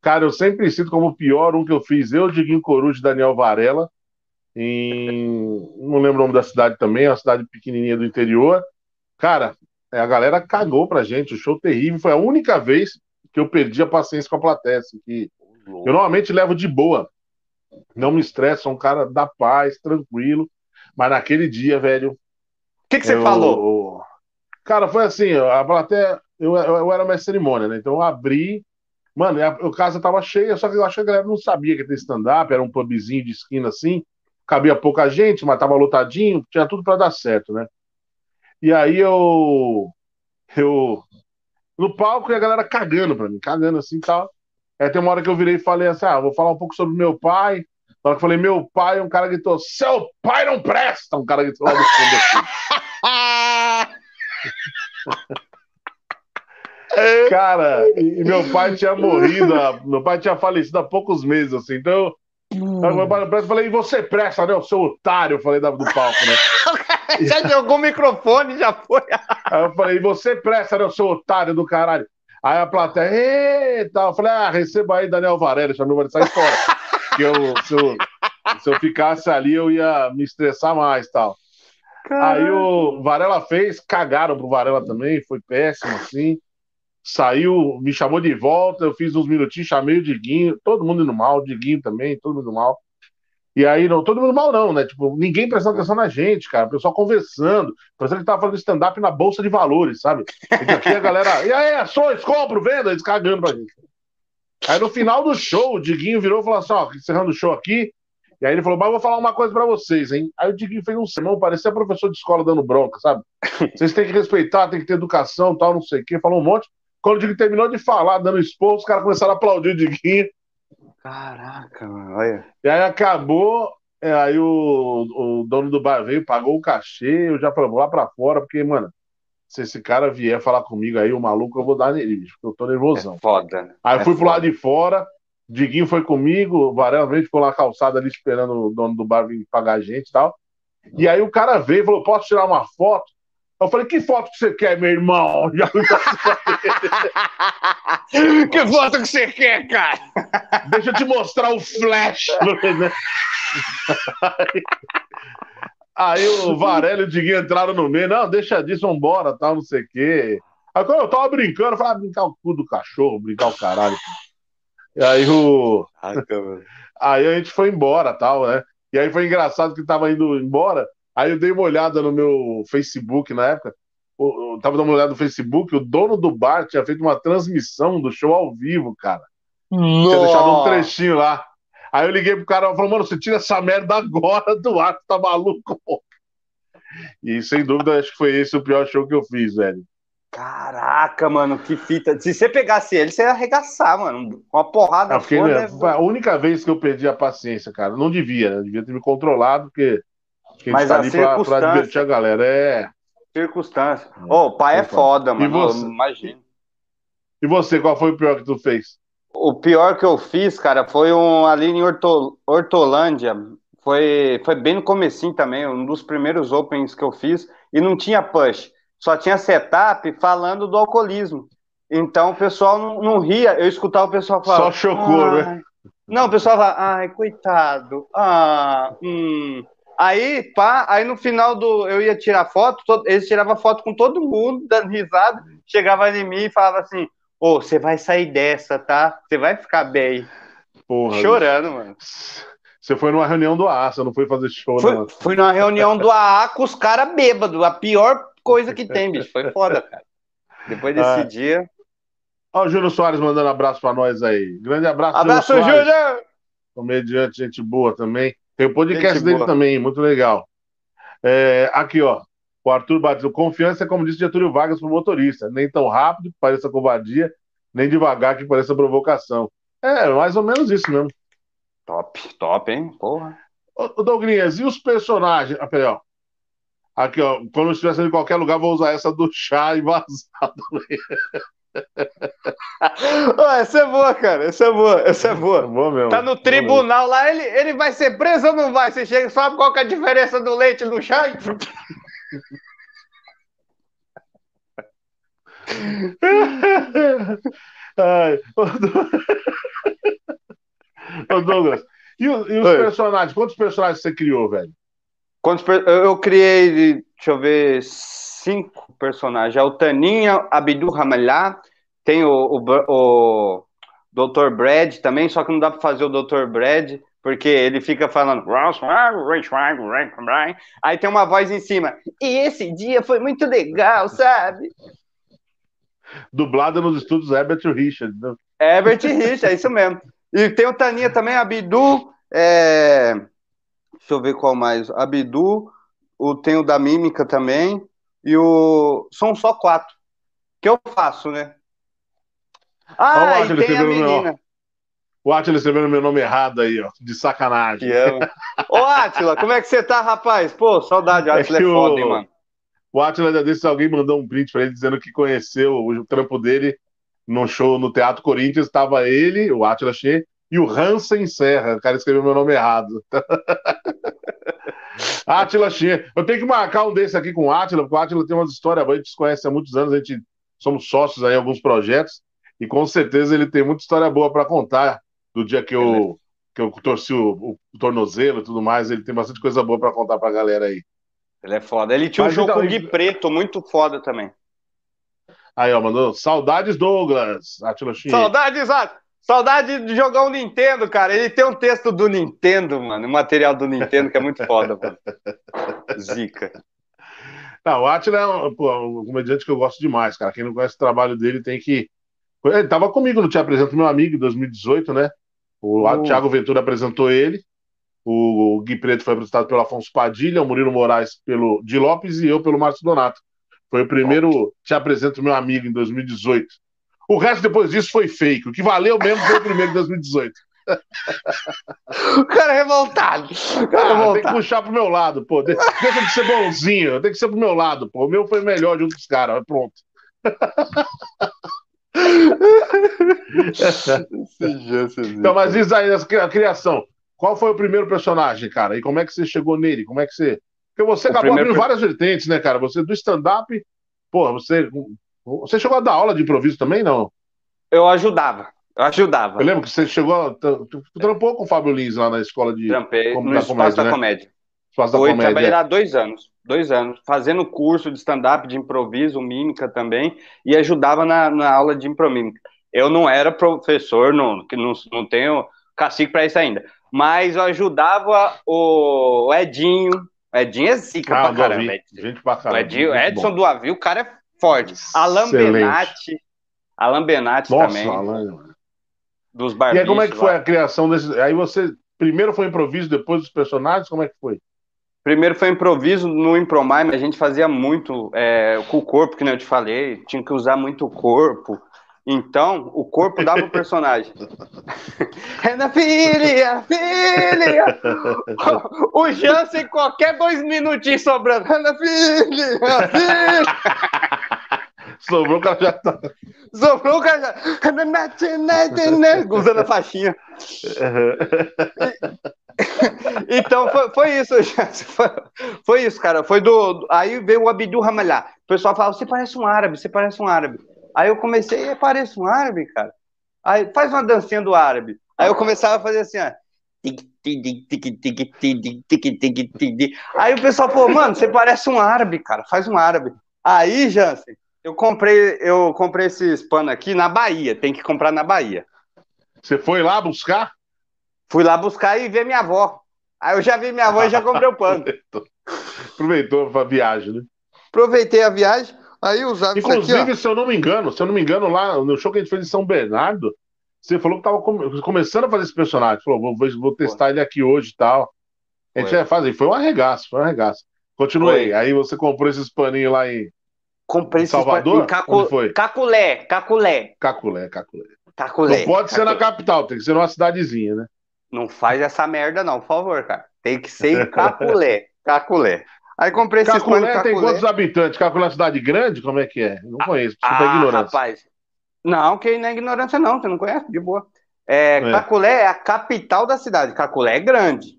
Cara, eu sempre sinto como o pior um que eu fiz, eu, Diguinho Coruja e Daniel Varela, em. Não lembro o nome da cidade também, é uma cidade pequenininha do interior. Cara, a galera cagou pra gente, o show terrível. Foi a única vez que eu perdi a paciência com a plateia. Assim, que eu normalmente levo de boa, não me estresso, sou um cara da paz, tranquilo. Mas naquele dia, velho. O que, que você eu... falou? Cara, foi assim, a plateia. Eu, eu, eu era minha cerimônia, né? Então eu abri Mano, a, casa tava cheia, só que eu acho que a galera não sabia que ia ter stand-up, era um pubzinho de esquina assim, cabia pouca gente, mas tava lotadinho, tinha tudo para dar certo, né? E aí eu. Eu. No palco e a galera cagando pra mim, cagando assim e tal. Aí tem uma hora que eu virei e falei assim: ah, vou falar um pouco sobre meu pai. Na hora que eu falei, meu pai, um cara gritou: seu pai não presta! Um cara gritou lá do fundo assim. Cara, e meu pai tinha morrido, meu pai tinha falecido há poucos meses, assim, então. Hum. Eu falei, e você presta, né? O seu otário, eu falei do palco, né? já jogou o microfone, já foi. Aí eu falei, e você presta, né? O seu otário do caralho. Aí a plateia, eita, eu falei, ah, receba aí Daniel Varela, chamou essa história. Que eu, se, eu, se eu ficasse ali, eu ia me estressar mais tal. Caramba. Aí o Varela fez, cagaram pro Varela também, foi péssimo, assim saiu, me chamou de volta, eu fiz uns minutinhos, chamei o Diguinho, todo mundo indo mal, o Diguinho também, todo mundo mal. E aí, não, todo mundo mal não, né? Tipo, ninguém prestando atenção na gente, cara. O pessoal conversando. Parecendo que tava fazendo stand-up na Bolsa de Valores, sabe? E aqui a galera, e aí, ações, compro, venda, eles cagando pra gente. Aí no final do show, o Diguinho virou e falou assim, ó, encerrando o show aqui. E aí ele falou, mas eu vou falar uma coisa pra vocês, hein? Aí o Diguinho fez um sermão, parecia professor de escola dando bronca, sabe? Vocês têm que respeitar, tem que ter educação, tal, não sei o quê. Falou um monte. Quando o Diguinho terminou de falar, dando expor, os caras começaram a aplaudir o Diguinho. Caraca, mano, olha. E aí acabou, é, aí o, o dono do bar veio, pagou o cachê, eu já falei, vou lá pra fora, porque, mano, se esse cara vier falar comigo aí, o maluco, eu vou dar nele, bicho, porque eu tô nervosão. É foda, né? Aí é fui pro lado de fora, Diguinho foi comigo, o Varela veio, ficou lá calçado ali esperando o dono do bar vir pagar a gente e tal. E aí o cara veio e falou: posso tirar uma foto? Eu falei, que foto que você quer, meu irmão? que foto que você quer, cara? Deixa eu te mostrar o flash. Aí o Varela e o Diguinho entraram no meio. Não, deixa disso, vambora, tal, não sei o quê. Aí quando eu tava brincando, eu falei, ah, brincar o cu do cachorro, brincar o caralho. E aí o. aí a gente foi embora, tal, né? E aí foi engraçado que tava indo embora. Aí eu dei uma olhada no meu Facebook na época. Eu tava dando uma olhada no Facebook, o dono do bar tinha feito uma transmissão do show ao vivo, cara. Nossa. Tinha deixado um trechinho lá. Aí eu liguei pro cara e falei, mano, você tira essa merda agora do ar, tá maluco? E sem dúvida, acho que foi esse o pior show que eu fiz, velho. Caraca, mano, que fita. Se você pegasse ele, você ia arregaçar, mano. Uma porrada eu fiquei, foda, né? A única vez que eu perdi a paciência, cara. Não devia, né? Devia ter me controlado, porque a gente Mas tá a ali pra, pra divertir a galera. É. Circunstância. Ô, oh, o pai é foda, mano. E você? Imagina. E você, qual foi o pior que tu fez? O pior que eu fiz, cara, foi um ali em Horto, Hortolândia. Foi, foi bem no comecinho também, um dos primeiros opens que eu fiz. E não tinha push só tinha setup falando do alcoolismo. Então o pessoal não, não ria, eu escutava o pessoal falar. Só chocou, né? Não, o pessoal fala, ai, coitado, ah, hum. Aí, pá, aí no final do. Eu ia tirar foto, todo, eles tiravam foto com todo mundo, dando risada, chegava em mim e falava assim: Ô, oh, você vai sair dessa, tá? Você vai ficar bem. Porra, Chorando, mano. Você foi numa reunião do AA, você não foi fazer show, fui, não. Fui numa reunião do AA com os caras bêbados, a pior coisa que tem, bicho. Foi foda, cara. Depois desse ah. dia. Olha o Júlio Soares mandando abraço pra nós aí. Grande abraço, Abraço, Júlio! Júlio! Comediante, gente boa também. Tem o podcast gente dele boa. também, muito legal. É, aqui, ó. O Arthur bateu. Confiança, como disse Getúlio Vargas pro motorista. Nem tão rápido que pareça covardia, nem devagar que pareça provocação. É, mais ou menos isso mesmo. Top, top, hein? Porra. Ô, Douglas, e os personagens? Ah, peraí, ó. Aqui, ó. Quando eu estiver em qualquer lugar, vou usar essa do chá e vazar oh, essa é boa, cara. Essa é boa. Essa é boa. É boa mesmo. Tá no tribunal lá, ele, ele vai ser preso ou não vai? Você chega, sabe qual que é a diferença do leite no chá? Ai. Ô, Douglas, e, e os personagens? Quantos personagens você criou, velho? Quantos Eu criei, deixa eu ver, cinco personagens. É o Taninha, Abdu Ramalhá, tem o, o, o Dr. Brad também, só que não dá para fazer o Dr. Brad, porque ele fica falando. Aí tem uma voz em cima. E esse dia foi muito legal, sabe? Dublada nos estudos Herbert Richard. Né? Herbert Richard, é isso mesmo. E tem o Taninha também, Abdu. É... Deixa eu ver qual mais. Abdu, o, tem o da Mímica também. E o. São só quatro. Que eu faço, né? Ah, e tem a menina. Meu... O Atila escrevendo meu nome errado aí, ó. De sacanagem. Ô, Atila, como é que você tá, rapaz? Pô, saudade. O Atila é, é foda, o... hein, mano. O Atila já disse alguém mandou um print pra ele dizendo que conheceu o trampo dele no show no Teatro Corinthians. Estava ele, o Atila Che, e o Hansen Serra. O cara escreveu meu nome errado. Atila Che. Eu tenho que marcar um desse aqui com o Atila, porque o Atila tem umas histórias boas, a gente se conhece há muitos anos, a gente somos sócios aí em alguns projetos, e com certeza ele tem muita história boa para contar do dia que eu, que eu torci o, o tornozelo e tudo mais. Ele tem bastante coisa boa para contar para a galera aí. Ele é foda. Ele tinha Mas um jogo então, com o Gui Preto, muito foda também. Aí, ó, mandou saudades, Douglas. Atila Saudades, Atila. Saudade de jogar um Nintendo, cara. Ele tem um texto do Nintendo, mano. Um material do Nintendo que é muito foda, mano. Zica. Não, o Atila é um, pô, um comediante que eu gosto demais, cara. Quem não conhece o trabalho dele tem que. Ele tava comigo no Te Apresento Meu Amigo em 2018, né? O uh. Thiago Ventura apresentou ele. O Gui Preto foi apresentado pelo Afonso Padilha, o Murilo Moraes pelo Di Lopes e eu pelo Márcio Donato. Foi o primeiro Te Apresento Meu Amigo em 2018. O resto depois disso foi fake. O que valeu mesmo foi o primeiro de 2018. O cara é revoltado. O cara é ah, revoltado. Tem que puxar pro meu lado, pô. Deixa de ser bonzinho. Tem que ser pro meu lado, pô. O meu foi melhor junto com os caras. Pronto. Então, mas diz aí, a criação. Qual foi o primeiro personagem, cara? E como é que você chegou nele? Como é que você. Porque você o acabou abrindo várias vertentes, né, cara? Você do stand-up, pô, você você chegou a dar aula de improviso também, não? Eu ajudava. Eu ajudava. Eu lembro que você chegou. Tu trampou com o Fábio Lins lá na escola de. Trampei no da Espaço comédia, da né? Comédia. Espaço da Foi, comédia. Trabalhei lá dois anos dois anos, fazendo curso de stand-up, de improviso, mímica também, e ajudava na, na aula de impromímica. Eu não era professor, não, não, não tenho cacique para isso ainda, mas eu ajudava o Edinho, Edinho é zica ah, pra caramba. Gente pra caramba. Edinho, Edson do Avi, o cara é forte. Alan Excelente. Benatti, Alan Benatti Nossa, também. Alan. Dos barbichos. E aí, como é que lá. foi a criação desse... Aí você primeiro foi improviso, depois os personagens, como é que foi? Primeiro foi improviso no Impromime, a gente fazia muito é, com o corpo, que nem eu te falei, tinha que usar muito o corpo. Então, o corpo dava o personagem. é na filha, filha! O Jansen, qualquer dois minutinhos sobrando. É na filha, filha! Sobrou o cara já tá. Sobrou o cara já. Usando a faixinha. Então foi, foi isso, foi, foi, isso, cara. Foi do. Aí veio o Abdul Ramalhá. O pessoal fala: você parece um árabe, você parece um árabe. Aí eu comecei, parece um árabe, cara. Aí faz uma dancinha do árabe. Aí eu começava a fazer assim, ó. Aí o pessoal falou, mano, você parece um árabe, cara, faz um árabe. Aí, Jansen, eu comprei, eu comprei esses panos aqui na Bahia, tem que comprar na Bahia. Você foi lá buscar? Fui lá buscar e ver minha avó. Aí eu já vi minha avó e já comprei o pano. Aproveitou a viagem, né? Aproveitei a viagem, aí usava Inclusive, aqui, se eu não me engano, se eu não me engano, lá no show que a gente fez em São Bernardo, você falou que tava começando a fazer esse personagem. Falou, vou, vou testar Foi. ele aqui hoje e tal. A gente ia fazer. Foi um arregaço, foi um arregaço. Continuei. Aí você comprou esses paninhos lá em. Comprei esses Salvador? Em Cacu... foi? Caculé, Caculé. Caculé, Caculé. Caculé. Não pode Caculé. ser na capital, tem que ser numa cidadezinha, né? Não faz essa merda, não, por favor, cara. Tem que ser em Caculé. Caculé. Aí comprei esse Caculé tem Caculé. quantos habitantes? Caculé é uma cidade grande? Como é que é? Não conheço, ah, ignorância. rapaz. Não, que não é ignorância não, você não conhece, de boa. É, é. Caculé é a capital da cidade. Caculé é grande.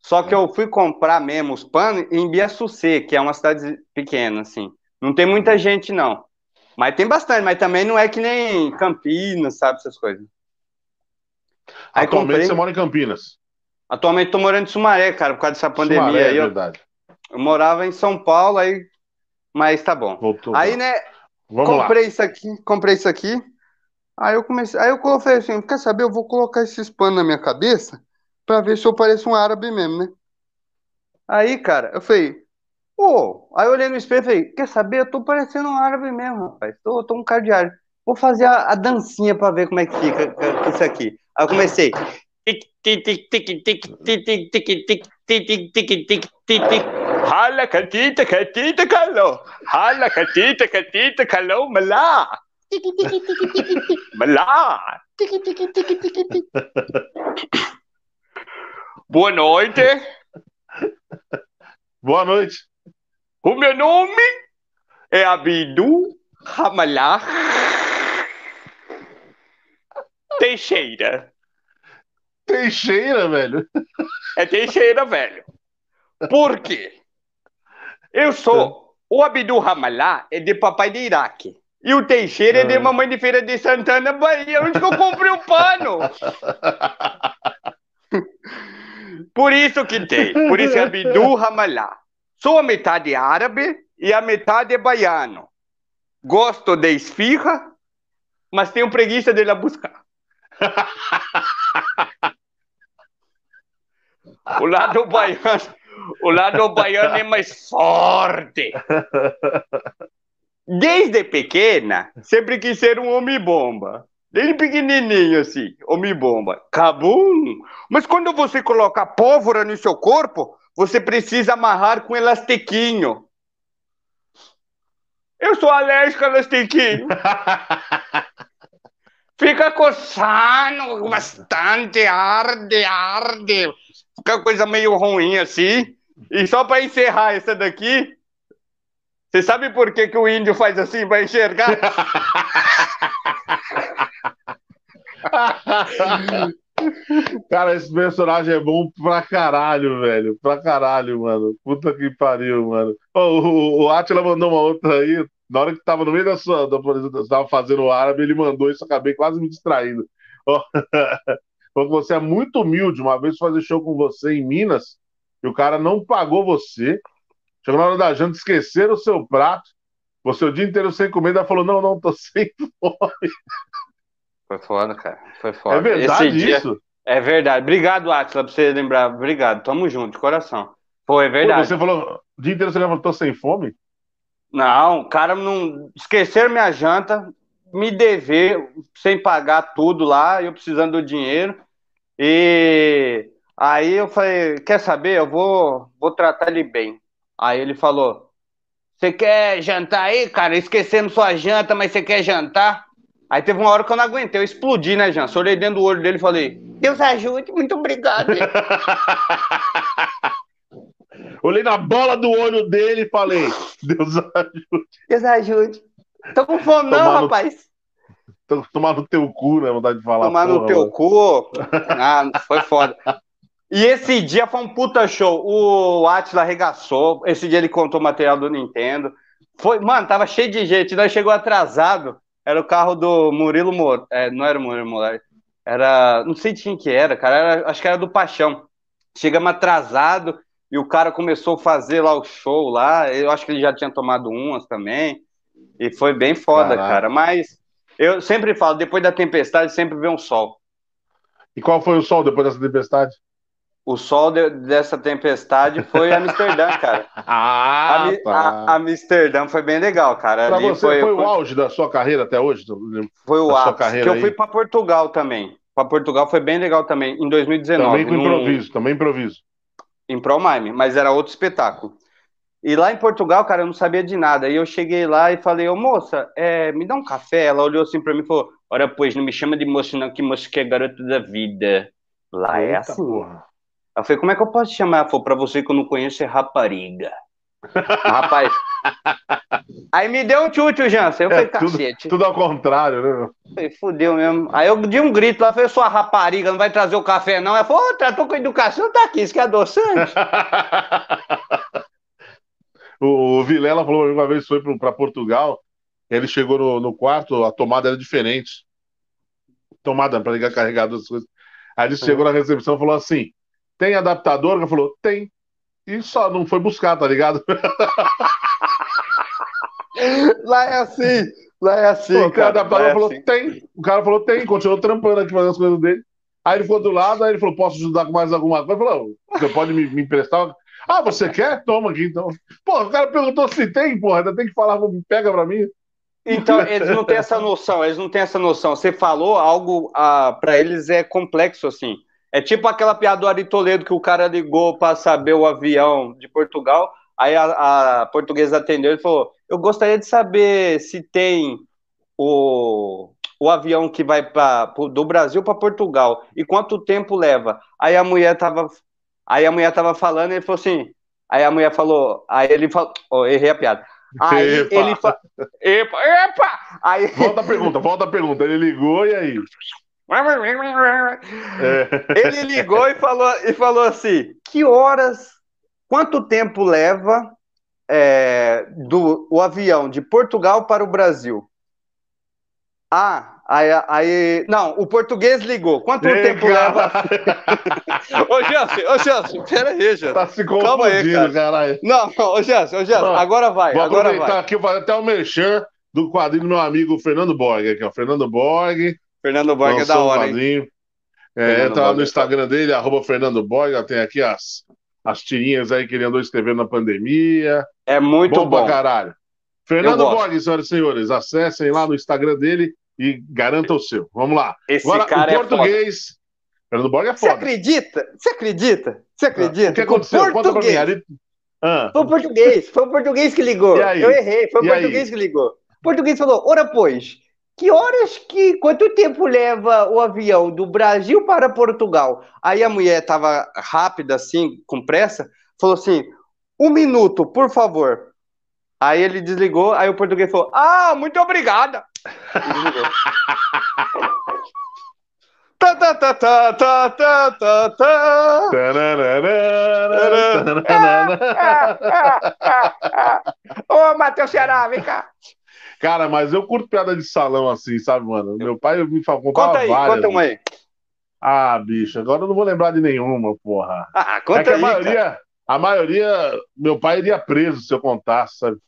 Só que eu fui comprar mesmo os panos em Biaçucê, que é uma cidade pequena, assim. Não tem muita gente, não. Mas tem bastante, mas também não é que nem Campinas, sabe, essas coisas. Aí Atualmente comprei... você mora em Campinas. Atualmente tô morando em Sumaré, cara, por causa dessa pandemia. Sumaré, é verdade. Eu, eu morava em São Paulo, aí. Mas tá bom. Voltou, aí, né? Vamos comprei lá. isso aqui, comprei isso aqui. Aí eu comecei. Aí eu coloquei assim, quer saber? Eu vou colocar esses panos na minha cabeça pra ver se eu pareço um árabe mesmo, né? Aí, cara, eu falei, pô, aí eu olhei no espelho e falei, quer saber? Eu tô parecendo um árabe mesmo, rapaz. Tô, tô um cardiário. Vou fazer a, a dancinha pra ver como é que fica isso aqui. Aí eu comecei. Hala catita catita calou. Hala catita catita calou malá. Malá. Boa noite. Boa noite. O meu nome é Abidu Ramalá Teixeira. Teixeira, velho? É Teixeira, velho. Por quê? Eu sou. O Abdul Ramalá é de papai de Iraque. E o Teixeira é de mamãe de Feira de Santana, Bahia, onde que eu comprei o pano. Por isso que tem. Por isso é Abdul Ramalá. Sou a metade árabe e a metade é baiano. Gosto de esfirra, mas tenho preguiça de ir lá buscar. O lado baiano, o lado baiano é mais forte. Desde pequena, sempre quis ser um homem-bomba. Desde pequenininho, assim, homem-bomba. Cabum! Mas quando você coloca pólvora no seu corpo, você precisa amarrar com elastiquinho. Eu sou alérgico a elastiquinho. Fica coçando bastante, arde, arde. Fica coisa meio ruim assim. E só para encerrar essa daqui, você sabe por que, que o índio faz assim para enxergar? Cara, esse personagem é bom pra caralho, velho. Pra caralho, mano. Puta que pariu, mano. Oh, o, o Atila mandou uma outra aí. Na hora que tava no meio da sua. Da, tava fazendo o árabe, ele mandou isso, acabei quase me distraindo. Oh, você é muito humilde. Uma vez fazer show com você em Minas, e o cara não pagou você. Chegou na hora da janta, esqueceram o seu prato. Você o dia inteiro sem comida, falou: Não, não, tô sem fome. Foi foda, cara. Foi foda. É verdade Esse dia... isso? É verdade. Obrigado, Atila, pra você lembrar. Obrigado. Tamo junto, de coração. Foi, é verdade. Você falou, o dia inteiro você levantou sem fome? Não, o cara não. Esqueceram minha janta, me dever, sem pagar tudo lá, eu precisando do dinheiro. E Aí eu falei, quer saber? Eu vou, vou tratar ele bem. Aí ele falou, você quer jantar aí, cara? Esquecendo sua janta, mas você quer jantar? Aí teve uma hora que eu não aguentei, eu explodi, né, Jansen? Olhei dentro do olho dele e falei, Deus ajude, muito obrigado. Olhei na bola do olho dele e falei, Deus ajude. Deus ajude. Tô com fome não, Tomar rapaz. No... Tomar no teu cu, né? Vontade de falar. Tomar porra, no teu mano. cu. Ah, foi foda. E esse dia foi um puta show. O Atila arregaçou. Esse dia ele contou material do Nintendo. Foi, mano, tava cheio de gente. Nós chegou atrasado. Era o carro do Murilo Moura. É, não era o Murilo Moura. Era. Não sei de quem que era, cara. Era, acho que era do Paixão. Chegamos atrasado e o cara começou a fazer lá o show lá. Eu acho que ele já tinha tomado umas também. E foi bem foda, Caraca. cara. Mas eu sempre falo, depois da tempestade sempre vem um sol. E qual foi o sol depois dessa tempestade? O sol de, dessa tempestade foi Amsterdã, cara. ah, a, a, Amsterdã foi bem legal, cara. Pra você foi, foi, o auge da sua carreira até hoje? Foi o ápice. Que eu fui para Portugal também. Para Portugal foi bem legal também, em 2019. Também com improviso, num... também improviso. Em Pro Mime, mas era outro espetáculo. E lá em Portugal, cara, eu não sabia de nada. E eu cheguei lá e falei, ô moça, é, me dá um café. Ela olhou assim pra mim e falou, ora, pois, não me chama de moça não, que moça que é garota da vida. Lá é Eita, é assim. Porra. Eu falei, como é que eu posso chamar? Ela falou, pra você que eu não conheço é rapariga. Rapaz. Aí me deu um chute, Jansen. Eu falei, é, cacete. Tudo, ao contrário, né? falei, fudeu mesmo. Aí eu dei um grito lá, falei, sua rapariga, não vai trazer o café, não. Ela falou, oh, tratou com educação, tá aqui, isso que é adoçante. o, o Vilela falou uma vez foi para Portugal, ele chegou no, no, quarto, a tomada era diferente. Tomada para ligar carregador, as coisas. Aí ele chegou na recepção e falou assim: tem adaptador? Ela falou, tem. E só não foi buscar, tá ligado? Lá é assim. Lá é assim. Pô, o cara, adaptador é falou, assim. tem. O cara falou, tem. Continuou trampando aqui fazendo as coisas dele. Aí ele ficou do lado, aí ele falou, posso ajudar com mais alguma coisa? Ele falou, você pode me, me emprestar? Ah, você quer? Toma aqui então. Pô, o cara perguntou se tem, porra, ainda tem que falar, pega pra mim. Então, eles não têm essa noção, eles não têm essa noção. Você falou algo, ah, para eles é complexo, assim. É tipo aquela piada do Ari Toledo que o cara ligou para saber o avião de Portugal. Aí a, a portuguesa atendeu e falou: Eu gostaria de saber se tem o, o avião que vai pra, do Brasil para Portugal e quanto tempo leva. Aí a mulher tava, aí a mulher tava falando e ele falou assim. Aí a mulher falou, aí ele falou, oh, errei a piada. Aí epa. ele falou, epa, epa! Aí... Volta a pergunta, volta a pergunta. Ele ligou e aí? É. Ele ligou e falou, e falou assim: que horas, quanto tempo leva é, do o avião de Portugal para o Brasil? Ah, aí, aí não, o português ligou. Quanto Ei, tempo leva? ô, Jansen, ô, Jansen, pera aí, Jansen. Tá se confundindo, Calma aí, cara. caralho. Não, ô, Jansen, ô, Jansen, agora vai, vou agora aproveitar vai. aqui, vou até o merchan do quadrinho do meu amigo Fernando Borg, aqui, ó, Fernando Borg, Fernando Borg é da hora, hein? É, entra lá no é Instagram dele, arroba Fernando Borg, tem aqui as, as tirinhas aí que ele andou escrevendo na pandemia. É muito bom. Bom pra caralho. Fernando Borg, senhoras e senhores, acessem lá no Instagram dele e garanta o seu. Vamos lá. Esse Agora, cara o português. É foda. Fernando Borg é foda. Você acredita? Você acredita? Você acredita? O que aconteceu? O português. Conta pra mim. Ah. Foi o português. Foi o português que ligou. Eu errei. Foi o e português aí? que ligou. O português falou: ora, pois, que horas que. Quanto tempo leva o avião do Brasil para Portugal? Aí a mulher estava rápida, assim, com pressa, falou assim: um minuto, por favor. Aí ele desligou, aí o português falou: Ah, muito obrigada. tá, tá, tá, tá, tá, tá, tá, tá. Ô, Matheus Ceará, vem cá. Cara, mas eu curto piada de salão assim, sabe, mano? Meu pai me falou conta aí, várias. Conta uma aí. Ah, bicho, agora eu não vou lembrar de nenhuma, porra. Ah, conta é aí, a maioria, cara. a maioria, meu pai iria preso se eu contasse, sabe?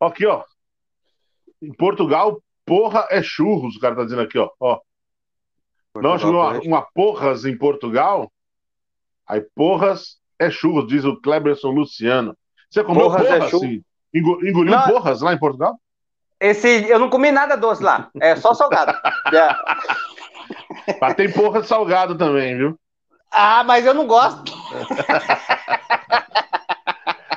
Aqui, ó. Em Portugal, porra é churros, o cara tá dizendo aqui, ó. ó. Portugal, não, uma, uma porras em Portugal, aí porras é churros, diz o Cleberson Luciano. Você comeu porras, porra, é assim? Engoliu não. porras lá em Portugal? Esse, eu não comi nada doce lá, é só salgado. yeah. Mas tem porra salgado também, viu? Ah, mas eu não gosto.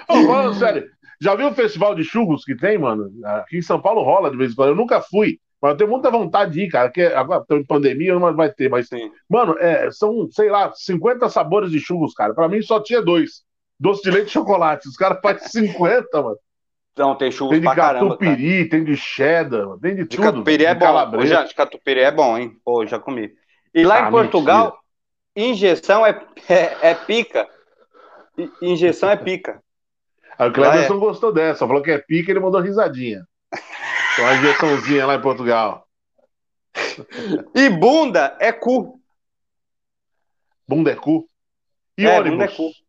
Ô, falando sério, já viu o festival de churros que tem, mano? Aqui em São Paulo rola de vez em quando. Eu nunca fui, mas eu tenho muita vontade de ir, cara. Porque agora estamos em pandemia, não vai ter, mas. Sim. Mano, é, são, sei lá, 50 sabores de churros, cara. Pra mim só tinha dois: doce de leite e chocolate. Os caras fazem 50, mano. Não, tem churros Tem de pra caramba, catupiry, cara. tem de cheddar, tem de, De tudo. catupiry é de bom. Já, de catupiry é bom, hein? Pô, já comi. E lá Ah, em Portugal, injeção é, é, é pica. I- Injeção é pica. Aí o Cleberson Ah, gostou dessa, falou que é pica ele mandou risadinha. Uma injeçãozinha lá em Portugal. E bunda é cu. Bunda é cu. E É, ônibus? bunda é cu.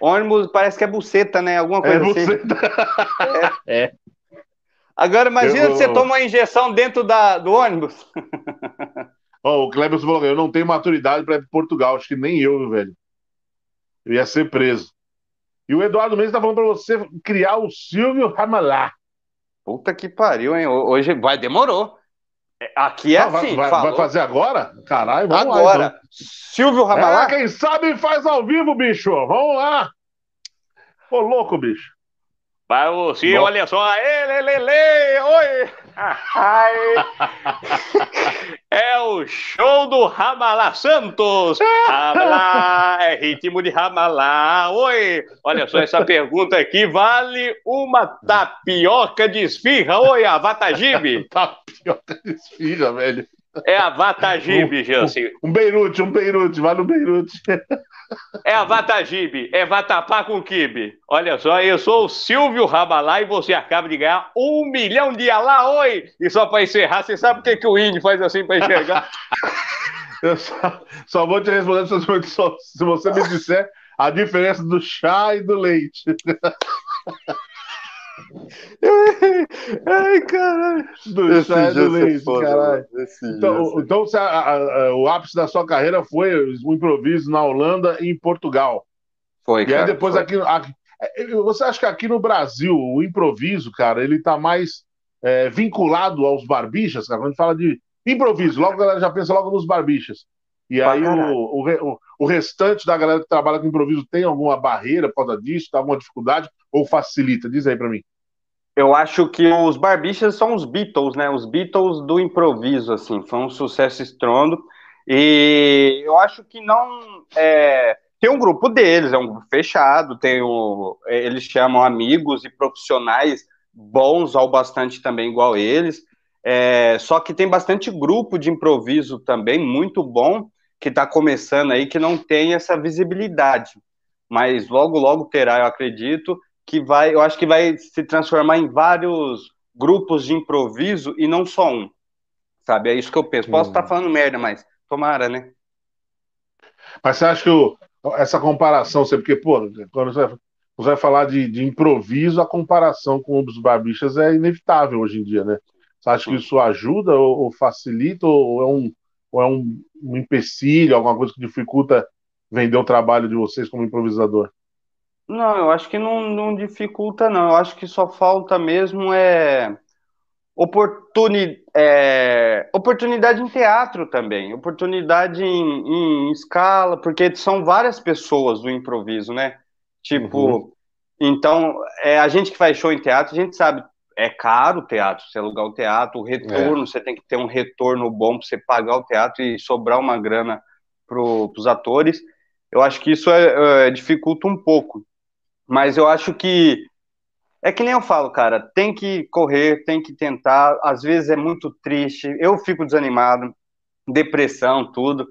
Ônibus parece que é buceta, né? Alguma É coisa assim. você. é. Agora imagina Eu- você toma uma injeção dentro da, do ônibus. Ó, o Cleberson falou: eu não tenho maturidade para ir para Portugal, acho que nem eu, velho. Eu ia ser preso. E o Eduardo Mendes tá falando para você criar o Silvio Ramalá. Puta que pariu, hein? Hoje vai, demorou. É, Aqui é Ah, vai, assim, vai- falou. vai fazer agora? Caralho, vamos lá. Agora, então. Silvio Ramalá, É, quem sabe faz ao vivo, bicho. Vamos lá. Ô, louco, bicho. Para você, Bom. olha só. Ele, lele, oi. É o show do Ramalá Santos. Ramalá, é ritmo de Ramalá. Oi. Olha só, essa pergunta aqui vale uma tapioca de esfirra. Oi, a. Tapioca de esfirra, velho. É a Vatagibe, Jansen. Um Beirute, um Beirute, vai no Beirute. É a Vatagibe, é Vatapá com Kibe. Olha só, eu sou o Silvio Ramalá e você acaba de ganhar um milhão de alá, oi! E só para encerrar, você sabe o que, que o índio faz assim para enxergar? Eu só, só vou te responder se você me disser a diferença do chá e do leite. Ai, caralho. Do e Esse leite, foda, caralho. Esse Então, então a- a- a- o ápice da sua carreira foi o improviso na Holanda e em Portugal. foi, E aí cara, depois foi. aqui, aqui- é, Você acha que aqui no Brasil o improviso, cara, ele tá mais é, vinculado aos barbichas, cara? Quando a gente fala de improviso, logo a galera já pensa logo nos barbichas. E Pra aí o, o, o- restante da galera que trabalha com improviso tem alguma barreira por causa disso, tem alguma dificuldade ou facilita? Diz aí pra mim. Eu acho que os Barbichas são os Beatles, né? Os Beatles do improviso, assim. Foi um sucesso estrondo. E eu acho que não. é, Tem um grupo deles, é um grupo fechado, tem o... eles chamam amigos e profissionais bons ao bastante também, igual eles. É, Só que tem bastante grupo de improviso também, muito bom, que está começando aí, que não tem essa visibilidade. Mas logo, logo terá, eu acredito que vai, eu acho que vai se transformar em vários grupos de improviso e não só um. Sabe? É isso que eu penso. Posso Hum. estar falando merda, mas tomara, né? Mas você acha que essa comparação, você, porque, pô, quando você vai, você vai falar de, de improviso, a comparação com os barbichas é inevitável hoje em dia, né? Você acha que isso ajuda ou, ou facilita ou é, um, ou é um, um empecilho, alguma coisa que dificulta vender o trabalho de vocês como improvisador? Não, eu acho que não, não dificulta, não. Eu acho que só falta mesmo é, oportuni, é, oportunidade em teatro também, oportunidade em, em escala, porque são várias pessoas do improviso, né? Tipo, então, é, a gente que faz show em teatro, a gente sabe, é caro o teatro, você alugar o teatro, o retorno, você tem que ter um retorno bom para você pagar o teatro e sobrar uma grana para os atores. Eu acho que isso é, é, dificulta um pouco. Mas eu acho que é que nem eu falo, cara, tem que correr, tem que tentar. Às vezes é muito triste, eu fico desanimado, depressão, tudo.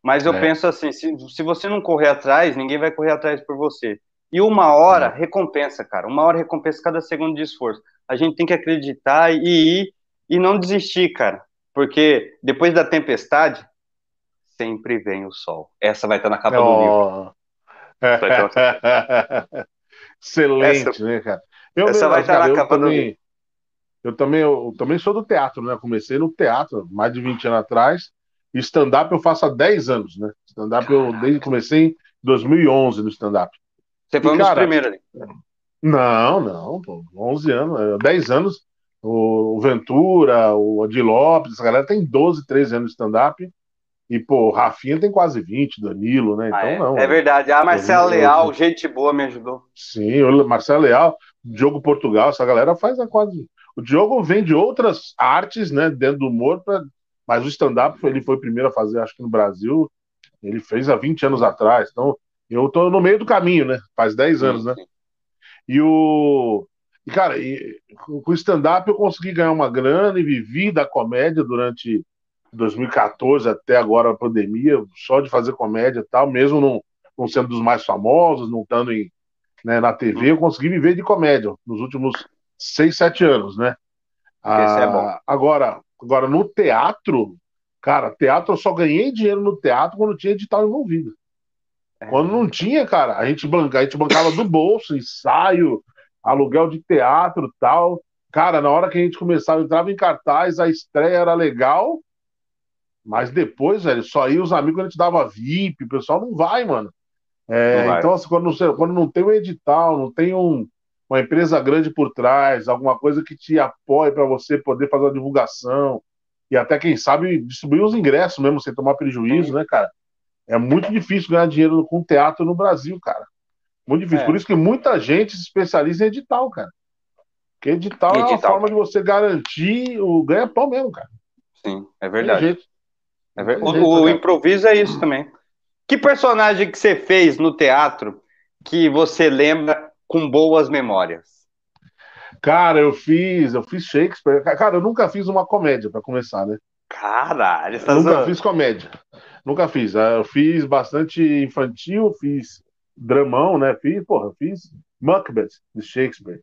Mas eu É. penso assim: se, se você não correr atrás, ninguém vai correr atrás por você. E uma hora recompensa, cara. Uma hora recompensa cada segundo de esforço. A gente tem que acreditar e ir e não desistir, cara. Porque depois da tempestade, sempre vem o sol. Essa vai estar na capa do livro. Excelente, Essa- né, cara? Eu, essa vai estar cara, na eu capa do também, eu também, eu também sou do teatro, né? Comecei no teatro mais de 20 anos atrás. Stand-up eu faço há 10 anos, né? Stand-up eu desde comecei em 2011 no stand-up. Você foi um dos primeiros ali. Não, não, pô, 11 anos, é, 10 anos. O o Ventura, o Adi Lopes, essa galera tem 12, 13 anos de stand-up. E, pô, o Rafinha tem quase 20, Danilo, né? Então, Ah, é. não. É verdade. A Marcela Eu- eu- Leal, gente boa, me ajudou. Sim, o Marcelo Leal, Diogo Portugal, essa galera faz a quase. O Diogo vem de outras artes, né, dentro do humor, pra... mas o stand-up ele foi o primeiro a fazer, acho que no Brasil, ele fez há 20 anos atrás. Então, eu tô no meio do caminho, né? Faz 10 anos, né? E o. E, cara, e, com o stand-up eu consegui ganhar uma grana e vivi da comédia durante 2014 até agora a pandemia, só de fazer comédia e tal, mesmo não, não sendo dos mais famosos, não estando em, né, na TV, eu consegui viver de comédia nos últimos 6, 7 anos, né? Esse é bom. Agora, agora, no teatro, cara, teatro eu só ganhei dinheiro no teatro quando tinha edital envolvido. Quando não tinha, cara, a gente, banca, a gente bancava do bolso, ensaio, aluguel de teatro e tal. Cara, na hora que a gente começava, entrava em cartaz, a estreia era legal, mas depois, velho, só ia os amigos a gente dava VIP, o pessoal não vai, mano. É, Não vai. então, assim, quando, você- quando não tem um edital, não tem um, uma empresa grande por trás, alguma coisa que te apoie para você poder fazer uma divulgação e até, quem sabe, distribuir os ingressos mesmo, sem tomar prejuízo, né, cara? É muito difícil ganhar dinheiro com teatro no Brasil, cara. Muito difícil. É. Por isso que muita gente se especializa em edital, cara. Porque edital, é uma Edital. forma de você garantir o ganha-pão mesmo, cara. Sim, é verdade. É ver- O, o improviso é isso também. Que personagem que você fez no teatro que você lembra com boas memórias? Cara, eu fiz, eu fiz Shakespeare. Cara, eu nunca fiz uma comédia, pra começar, né? Caralho, você tá Eu nunca zoando. fiz comédia. Nunca fiz. Ah, Eu fiz bastante infantil, fiz dramão, né? Fiz, porra, eu fiz Macbeth de Shakespeare.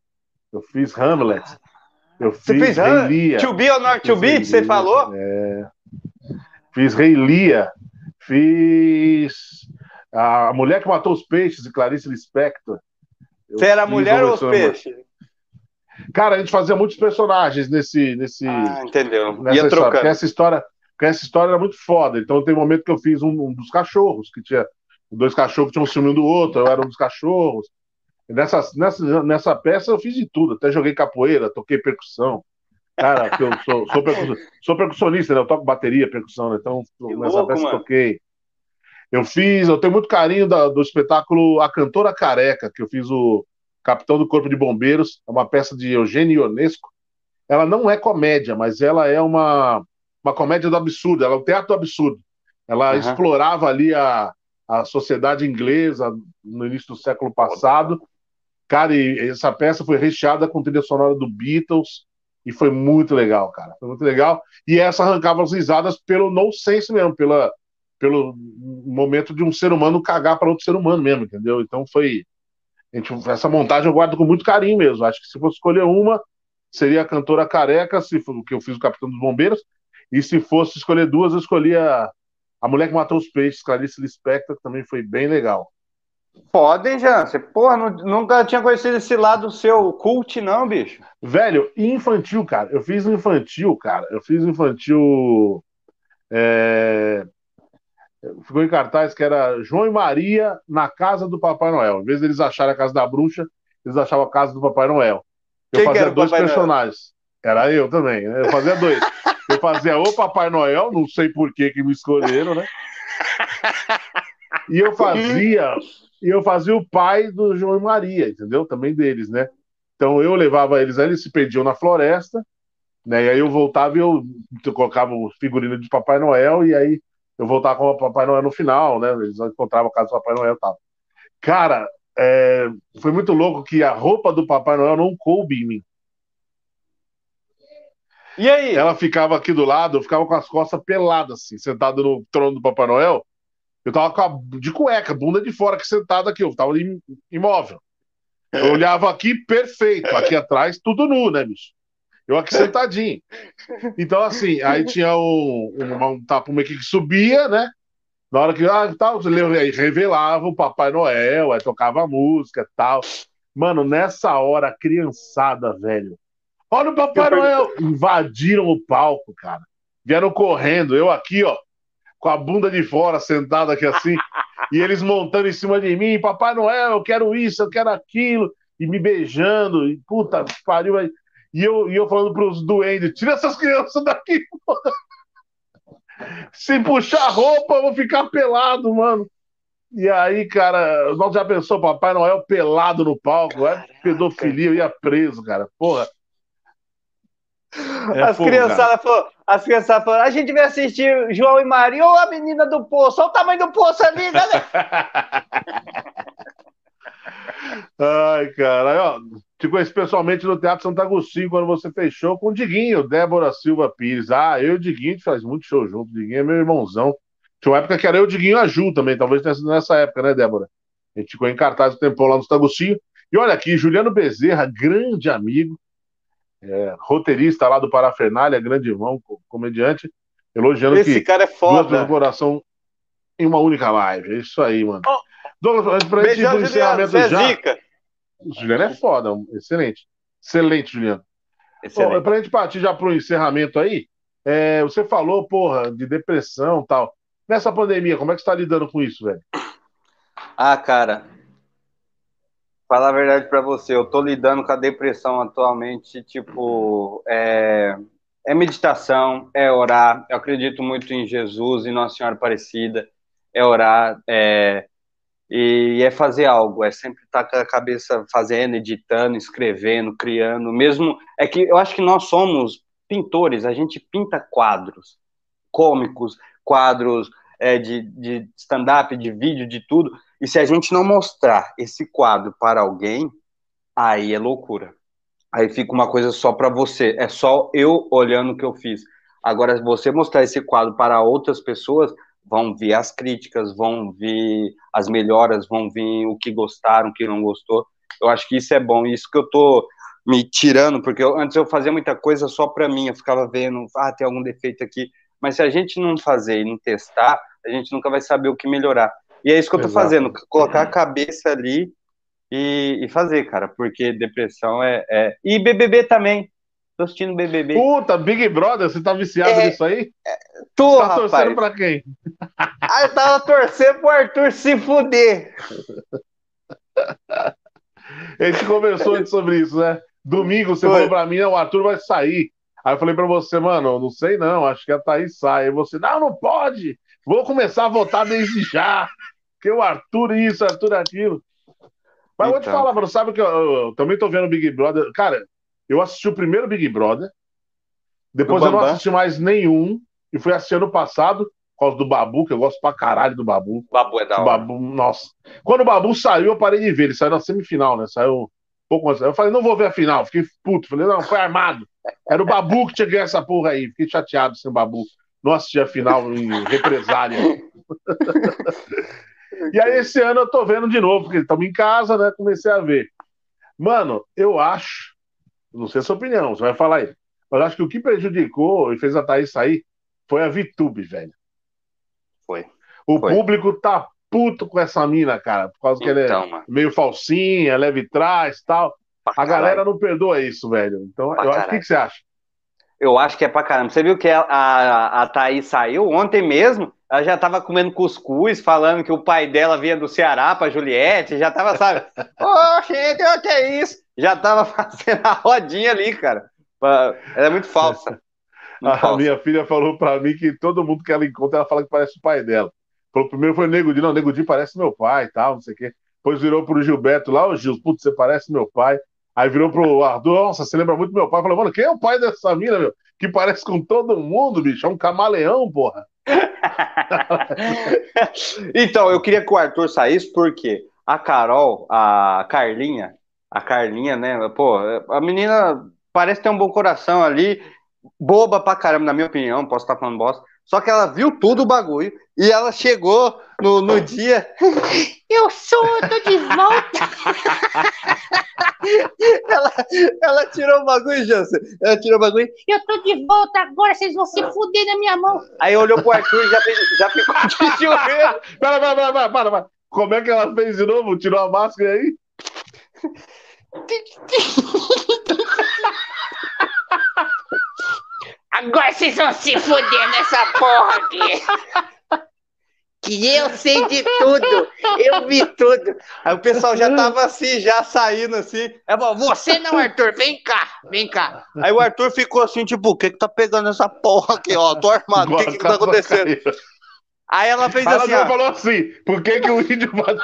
Eu fiz Hamlet. Eu Você fiz fez Lear. To be or not to be, que você falou? É. Fiz Rei Lear. Fiz a mulher que matou os peixes de Clarice Lispector. Eu Você era mulher ou os peixes? Cara, a gente fazia muitos personagens nesse, nesse, Ah, entendeu. nessa Ia história, trocando. essa história, porque essa história era muito foda. Então tem um momento que eu fiz um, um dos cachorros, que tinha dois cachorros que tinham um ciúme um do outro, eu era um dos cachorros. Nessa, nessa, nessa peça eu fiz de tudo, até joguei capoeira, toquei percussão. Cara, eu sou, sou, percuss- sou percussionista, né? Eu toco bateria, percussão, né? Então Que nessa louco, peça eu mano. toquei. Eu fiz, eu tenho muito carinho da- do espetáculo A Cantora Careca, que eu fiz o Capitão do Corpo de Bombeiros, é uma peça de Eugênio Ionesco. Ela não é comédia, mas ela é uma, uma comédia do absurdo, ela é o teatro do absurdo. Ela Aham. explorava ali a, a sociedade inglesa no início do século passado. Cara, e essa peça foi recheada com trilha sonora do Beatles e foi muito legal, cara. Foi muito legal. E essa arrancava as risadas pelo nonsense mesmo, pela, pelo momento de um ser humano cagar para outro ser humano mesmo, entendeu? Então foi. gente- essa montagem eu guardo com muito carinho mesmo. Acho que se fosse escolher uma, seria a cantora careca, se for, que eu fiz o Capitão dos Bombeiros. E se fosse escolher duas, eu escolhia a Mulher que Matou os Peixes, Clarice Lispector, que também foi bem legal. Jean? Você, porra, nu- nunca tinha conhecido esse lado seu cult, não, bicho. Velho, e infantil, cara. Eu fiz um infantil, cara. Eu fiz um infantil. é, Ficou em cartaz que era João e Maria na casa do Papai Noel. Em vez deles acharem a casa da bruxa, eles achavam a casa do Papai Noel. Eu Quem que fazia o dois Papai Noel? personagens. Era eu também, né? Eu fazia dois. Eu fazia o Papai Noel, não sei por que que me escolheram, né? E eu fazia, e eu fazia o pai do João e Maria, entendeu? Também deles, né? Então eu levava eles, aí eles se perdiam na floresta, né? E aí eu voltava e eu, eu colocava o figurino de Papai Noel, e aí eu voltava com o Papai Noel no final, né? Eles encontravam a casa do Papai Noel e tal. Cara, é, foi muito louco que a roupa do Papai Noel não coube em mim. E aí? Ela ficava aqui do lado, eu ficava com as costas peladas, assim, sentado no trono do Papai Noel. Eu tava com a, de cueca, bunda de fora, que sentado aqui, eu tava im- imóvel. Eu olhava aqui, perfeito. Aqui atrás, tudo nu, né, bicho? Eu aqui sentadinho. Então, assim, aí tinha um, um, um tapo meio que subia, né? Na hora que ah, tal, aí revelava o Papai Noel, aí tocava música e tal. Mano, nessa hora, a criançada, velho. Olha o Papai Noel! Invadiram o palco, cara. Vieram correndo, eu aqui, ó, com a bunda de fora, sentado aqui assim, e eles montando em cima de mim, Papai Noel, eu quero isso, eu quero aquilo, e me beijando, e puta, pariu aí. E eu, e eu falando pros duendes, tira essas crianças daqui, porra. Se puxar a roupa, eu vou ficar pelado, mano. E aí, cara, nós já pensou, Papai Noel pelado no palco, é pedofilia, eu ia preso, cara. Porra. É as criançadas falaram, as criançadas falaram, a gente vai assistir João e Maria ou a menina do poço, olha o tamanho do poço ali, galera. Ai, cara, ó, te conheci pessoalmente no Teatro Santo Agostinho quando você fechou com o Diguinho, Débora Silva Pires. Ah, eu e o Diguinho faz muito show junto. O Diguinho é meu irmãozão. Tinha uma época que era eu, o Diguinho e a Ju também, talvez tenha sido nessa época, né, Débora? A gente ficou em cartaz o tempão lá no Santo Agostinho. E olha aqui, Juliano Bezerra, grande amigo, é, roteirista lá do Parafernália, grande irmão, comediante, elogiando Esse que cara é foda. duas coração em uma única live. É isso aí, mano. Oh, Douglas, pra gente ir Beijão, pro Juliano, encerramento você é já. zica. O Juliano é foda, excelente. Excelente, Juliano. Bom, Excelente. pra gente partir já pro encerramento aí, é, você falou, porra, de depressão e tal. Nessa pandemia, como é que você tá lidando com isso, velho? Ah, cara, falar a verdade pra você, eu tô lidando com a depressão atualmente, tipo, é, é meditação, é orar, eu acredito muito em Jesus e Nossa Senhora Aparecida, é orar, é, e é fazer algo, é sempre estar com a cabeça fazendo, editando, escrevendo, criando, mesmo, é que eu acho que nós somos pintores, a gente pinta quadros cômicos, quadros é, de, de stand-up, de vídeo, de tudo, e se a gente não mostrar esse quadro para alguém, aí é loucura. Aí fica uma coisa só para você. É só eu olhando o que eu fiz. Agora, se você mostrar esse quadro para outras pessoas, vão ver as críticas, vão ver as melhoras, vão ver o que gostaram, o que não gostou. Eu acho que isso é bom. Isso que eu tô me tirando, porque eu- antes eu fazia muita coisa só para mim. Eu ficava vendo, ah, tem algum defeito aqui. Mas se a gente não fazer e não testar, a gente nunca vai saber o que melhorar. E é isso que eu tô Exato. fazendo, colocar a cabeça ali e, e fazer, cara, porque depressão é, é... E BBB também. Tô assistindo BBB. Puta, Big Brother, você tá viciado É, nisso aí? Tô, tá torcendo rapaz. pra quem? Ah, eu tava torcendo pro Arthur se fuder. A gente conversou antes sobre isso, né? Domingo você Foi. falou pra mim, "Não, o Arthur vai sair. Aí eu falei pra você, mano, não sei não, acho que a Thaís sai. Aí você, não, não pode. Vou começar a votar desde já. Porque o Arthur isso, Arthur aquilo. Mas eu vou te Então. falar, mano, sabe que eu, eu também tô vendo Big Brother. Cara, eu assisti o primeiro Big Brother. Depois Do eu não assisti mais nenhum. E fui assistir ano passado, por causa do Babu, que eu gosto pra caralho do Babu. Babu é da hora. Babu, nossa. Quando o Babu saiu, eu parei de ver. Ele saiu na semifinal, né? Saiu um pouco antes. Eu falei, não vou ver a final. Fiquei puto. Falei, não, foi armado. Era o Babu que tinha ganho essa porra aí. Fiquei chateado sem o Babu. Não assisti a final em represália. e aí, esse ano eu tô vendo de novo, porque estamos em casa, né? Comecei a ver. Mano, eu acho. Não sei a sua opinião, você vai falar aí. Mas eu acho que o que prejudicou e fez a Thaís sair foi a VTube, velho. Foi. O Foi. público tá puto com essa mina, cara, por causa que ela é Então, mano. meio falsinha, leve trás tal. pra A galera caralho. não perdoa isso, velho. Então, Pra eu acho o que, que você acha? Eu acho que é pra caramba. Você viu que a, a, a Thaís saiu ontem mesmo? Ela já tava comendo cuscuz, falando que o pai dela vinha do Ceará pra Juliette, já tava, sabe? Ô, gente, o que é isso? Já tava fazendo a rodinha ali, cara. Ela é muito falsa. Muito A falsa. minha filha falou pra mim que todo mundo que ela encontra, ela fala que parece o pai dela. Falou, primeiro foi o Nego Di, não, o Nego Di parece meu pai e tal, não sei o quê. Depois virou pro Gilberto lá, ô Gil, putz, você parece meu pai. Aí virou pro Arthur, nossa, você lembra muito do meu pai. Falou, mano, quem é o pai dessa mina, meu? Que parece com todo mundo, bicho. É um camaleão, porra. então, eu queria que o Arthur saísse porque a Carol, a Carlinha, a Carlinha, né? Pô, a menina parece ter um bom coração ali, boba pra caramba, na minha opinião, posso estar falando bosta. Só que ela viu tudo o bagulho e ela chegou no, no dia. Eu sou, eu tô de volta. ela, ela tirou o bagulho, Jansen. Ela tirou o bagulho. Eu tô de volta agora, vocês vão se fuder na minha mão. Aí olhou pro Arthur e já, fez, já ficou de joelho. Pera, pera, pera, pera, para, para. Como é que ela fez de novo? Tirou a máscara aí? Agora vocês vão se fuder nessa porra aqui. que eu sei de tudo, eu vi tudo. Aí o pessoal já tava assim, já saindo assim. Falou, você não, Arthur, vem cá, vem cá. Aí o Arthur ficou assim, tipo, o que que tá pegando essa porra aqui, ó? Tô armado, o que que tá acontecendo? Aí ela fez Aí ela assim, ó. falou assim, por que que o índio vai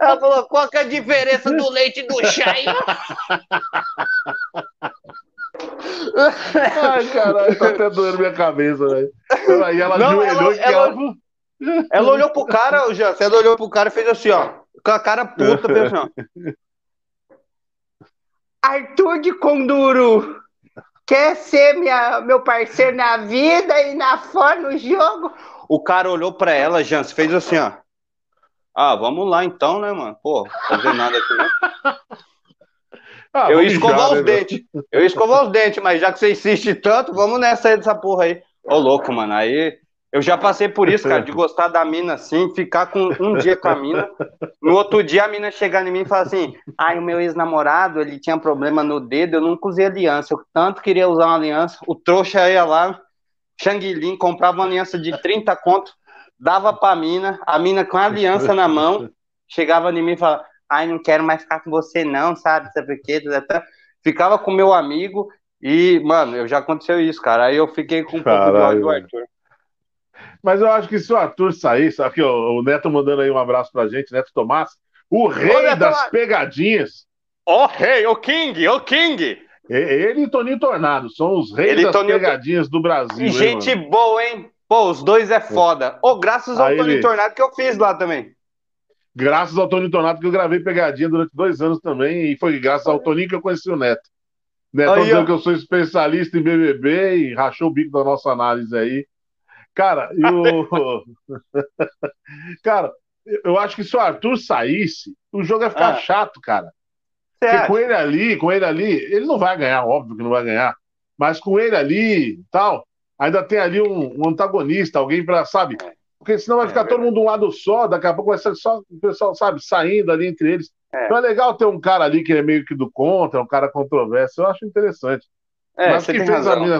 Ela falou, qual que é a diferença do leite do chá? hein?" Ai, caralho, tá até doendo minha cabeça, velho. Aí ela Não, ajoelhou ela- e ela- ela... Ela olhou pro cara, o Jansen, ela olhou pro cara e fez assim, ó. Com a cara puta, fez assim, ó. Arthur de Conduro, quer ser minha, meu parceiro na vida e na fora no jogo? O cara olhou pra ela, Jansen, fez assim, ó. Ah, vamos lá então, né, mano? Pô, fazer nada aqui, né? Ah, Eu ia escovar os né, dentes. Eu ia escovar os dentes, mas já que você insiste tanto, vamos nessa aí dessa porra aí. Ô, louco, mano. Aí eu já passei por isso, cara, de gostar da mina assim, ficar com um dia com a mina. No outro dia a mina chegar em mim e falar assim: ai, o meu ex-namorado, ele tinha problema no dedo, eu nunca usei aliança. Eu tanto queria usar uma aliança. O trouxa ia lá, Xanguilin, comprava uma aliança de 30 conto, dava pra mina, a mina com a aliança na mão, chegava em mim e falava: ai, não quero mais ficar com você, não, sabe? Sabe por quê? Ficava com meu amigo e, mano, eu já aconteceu isso, cara. Aí eu fiquei com um pouco de Caralho, ódio do. Arthur. Mas eu acho que se o Arthur saísse, aqui ó, o Neto mandando aí um abraço pra gente, Neto Tomás, o rei Ô, Neto das pegadinhas. Ó rei, o King, o King. Ele e Toninho Tornado são os reis Ele das Toninho- pegadinhas do Brasil. E gente boa, hein? Pô, os dois é foda. Ô, graças ao Aí Tony ele- Tornado que eu fiz lá também. Graças ao Toninho Tornado que eu gravei pegadinha durante dois anos também, e foi graças ao Toninho que eu conheci o Neto. Neto Aí, dizendo ó. que eu sou especialista em BBB e rachou o bico da nossa análise aí. Cara, e o... Cara, eu acho que se o Arthur saísse, o jogo ia ficar Ah. chato, cara. Você Porque acha? com ele ali, com ele ali, ele não vai ganhar, óbvio que não vai ganhar. Mas com ele ali e tal, ainda tem ali um, um antagonista, alguém pra, sabe? Porque senão vai É ficar todo verdade. mundo de um lado só, daqui a pouco vai ser só o pessoal, sabe, saindo ali entre eles. É. Então é legal ter um cara ali que é meio que do contra, um cara controverso, eu acho interessante. É, Mas que fez a razão. mina.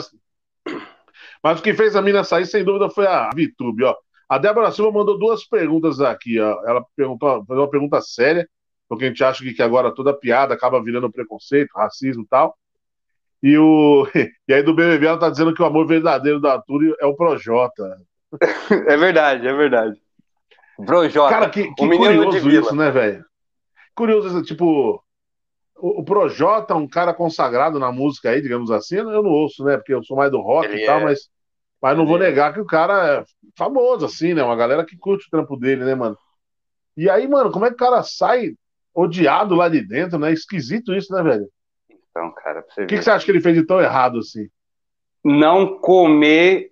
Mas o que fez a mina sair, sem dúvida, foi a VTube, ó. A Débora Silva mandou duas perguntas aqui, ó. Ela perguntou, fez uma pergunta séria, porque a gente acha que, que agora toda piada acaba virando preconceito, racismo e tal. E, o... e aí do BBB ela tá dizendo que o amor verdadeiro da Arthur é o Projota. É verdade, é verdade. Projota. Cara, que, que curioso isso, né, velho? Curioso isso, tipo, o, o Projota, um cara consagrado na música aí, digamos assim, eu não ouço, né? Porque eu sou mais do rock Ele e tal, é- mas, mas não ele vou é. negar que o cara é famoso, assim, né? Uma galera que curte o trampo dele, né, mano? E aí, mano, como é que o cara sai odiado lá de dentro, né? Esquisito isso, né, velho? Então, cara, pra você O que, que você acha que ele fez de tão errado assim? Não comer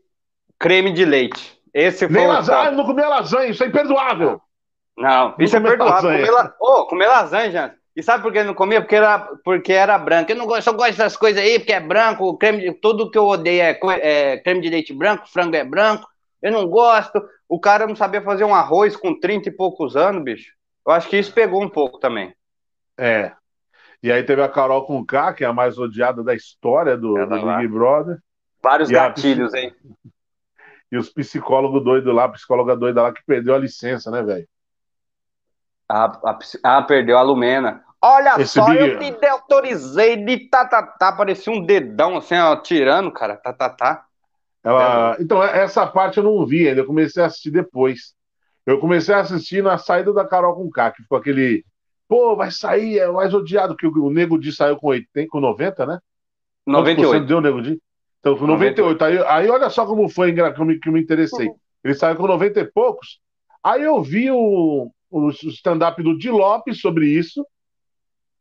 creme de leite. Esse foi Nem lasanha, não comia lasanha, isso é imperdoável. Não, isso é comer perdoável. lasanha. Comer, la... Ô, comer lasanha, gente. E sabe por que ele não comia? Porque era, porque era branco. Eu não gosto, só gosto dessas coisas aí, porque é branco, creme de... tudo que eu odeio é, é creme de leite branco, frango é branco. Eu não gosto. O cara não sabia fazer um arroz com 30 e poucos anos, bicho. Eu acho que isso pegou um pouco também. É. E aí teve a Carol com K, que é a mais odiada da história do, do lá. Big Brother. Vários E a gatilhos, hein? E os psicólogos doidos lá, a psicóloga doida lá que perdeu a licença, né, velho? Ah, a- ah, perdeu a Lumena. Olha Esse só, Big- eu te autorizei de tá, tá, tá. Parecia um dedão assim, ó, tirando, cara. Tá, tá, tá. Ela... Então, é- essa parte eu não vi ainda, eu comecei a assistir depois. Eu comecei a assistir na saída da Carol com K, que ficou aquele. Pô, vai sair, é o mais odiado, que o, o Nego Di saiu com, 80, com 90, né? Quantos por cento 98. deu o Nego Di? Então, com 98. Aí, aí olha só como foi que eu me, que eu me interessei. Ele saiu com 90 e poucos. Aí eu vi o, o stand-up do Di Lopes sobre isso.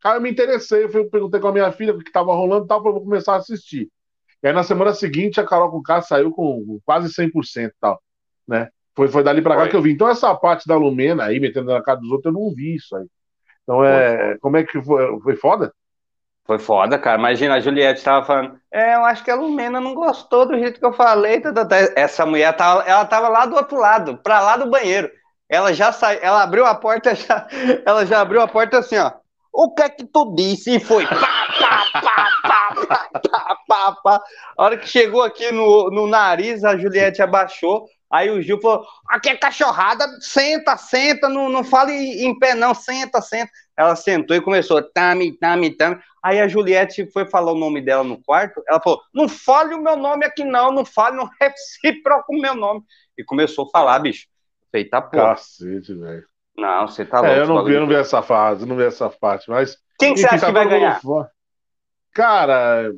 Aí eu me interessei, eu fui, perguntei com a minha filha o que estava rolando e tal, falei, vou começar a assistir. E aí na semana seguinte a Carol com K saiu com quase 100% e tal, né? Foi, foi dali pra cá Foi. que eu vi. Então essa parte da Lumena aí, metendo na cara dos outros, eu não vi isso aí. Então é, como é que foi? Foi foda? Foi foda, cara. Imagina, a Juliette tava falando. É, eu acho que a Lumena não gostou do jeito que eu falei. tá, tá, tá." Essa mulher tava, ela tava lá do outro lado, pra lá do banheiro. Ela já saiu, ela abriu a porta, já, ela já abriu a porta assim, ó. o que é que tu disse? E foi pá, pá, pá, pá, pá, pá, pá. A hora que chegou aqui no, no nariz, a Juliette abaixou. Aí o Gil falou: aqui é cachorrada, senta, senta, não, não fale em pé, não, senta, senta. Ela sentou e começou, tami, tami, tami. Aí a Juliette foi falar o nome dela no quarto. Ela falou: não fale o meu nome aqui, não, não fale, não recíproco o meu nome. E começou a falar, bicho. Feita porra. Cacete, velho. Não, você tá louco. É, eu não vi, eu não vi essa fase, não vi essa parte, mas. Quem que você acha tá que vai ganhar? fora. Cara,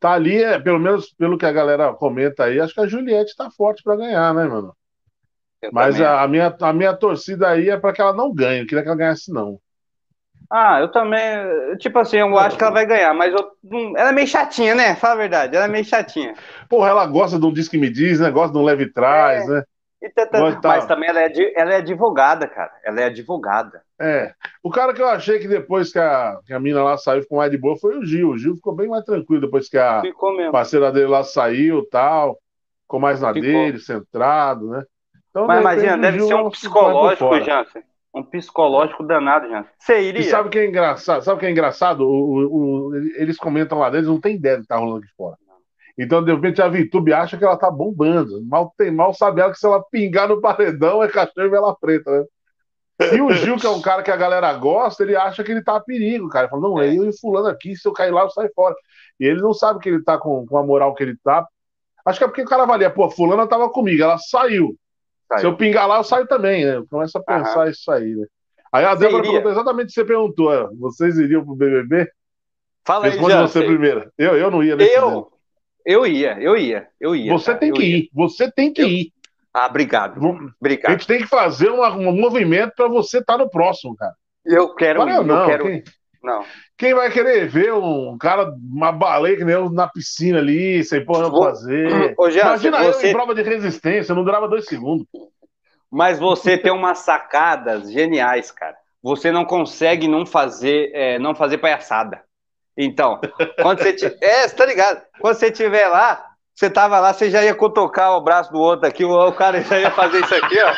tá ali, é, pelo menos pelo que a galera comenta aí, acho que a Juliette tá forte pra ganhar, né, mano? Eu Mas a, a minha, a minha torcida aí é pra que ela não ganhe, não queria que ela ganhasse, não. Ah, eu também. Tipo assim, eu acho que ela vai ganhar, mas eu, ela é meio chatinha, né? Fala a verdade, ela é meio chatinha. Porra, ela gosta de um disque me diz, né? Gosta de um leve trás, né? E tá- tá- Mas tá. Mas também ela é, ela é advogada, cara. Ela é advogada. É. O cara que eu achei que depois que a, que a mina lá saiu com mais de boa foi o Gil. O Gil ficou bem mais tranquilo depois que a Ficou parceira dele lá saiu e tal. Ficou mais na Ficou. dele, centrado, né? Então, Mas de repente, imagina, deve Gil ser um por psicológico. Jansen. Um psicológico danado, Jansen. Você E iria? sabe o que é engraçado? Sabe o que é engraçado? O, o- o- eles comentam lá dentro, não tem ideia do que tá rolando aqui fora. Então, de repente, a VTube acha que ela tá bombando. Mal tem mal, sabe ela que se ela pingar no paredão é cachorro e vela preta, né? E o Gil, que é um cara que a galera gosta, ele acha que ele tá a perigo, cara. Ele fala, não, é eu e fulano aqui, se eu cair lá, eu saio fora. E ele não sabe que ele tá com, com a moral que ele tá. Acho que é porque o cara avalia, pô, fulana tava comigo, ela saiu. Saiu. Se eu pingar lá, eu saio também, né? Começa a pensar isso aí, né? Aí a Você Débora iria? perguntou exatamente o que você perguntou. é, Vocês iriam pro BBB? Fala aí, Responde você Jansen. primeiro. Eu, eu não ia nesse. Eu, eu ia, eu ia, eu ia. Você cara, tem eu que ia. ir. Você tem que Eu- ir. Ah, obrigado, Vamos- A obrigado. gente tem que fazer uma- um movimento para você estar no próximo, cara. Eu quero ir, eu não. eu quero Quem, Não. quem vai querer ver um cara, uma baleia que nem eu na piscina ali, sem porra Vou- fazer? Ô, Imagina eu você- em prova de resistência, não durava dois segundos. Mas você tem umas sacadas geniais, cara. Você não consegue não fazer, é, não fazer palhaçada. Então, quando você ti- é, você tá ligado? Quando você estiver lá, você tava lá, você já ia cutucar o braço do outro aqui, o, cara já ia fazer isso aqui, ó.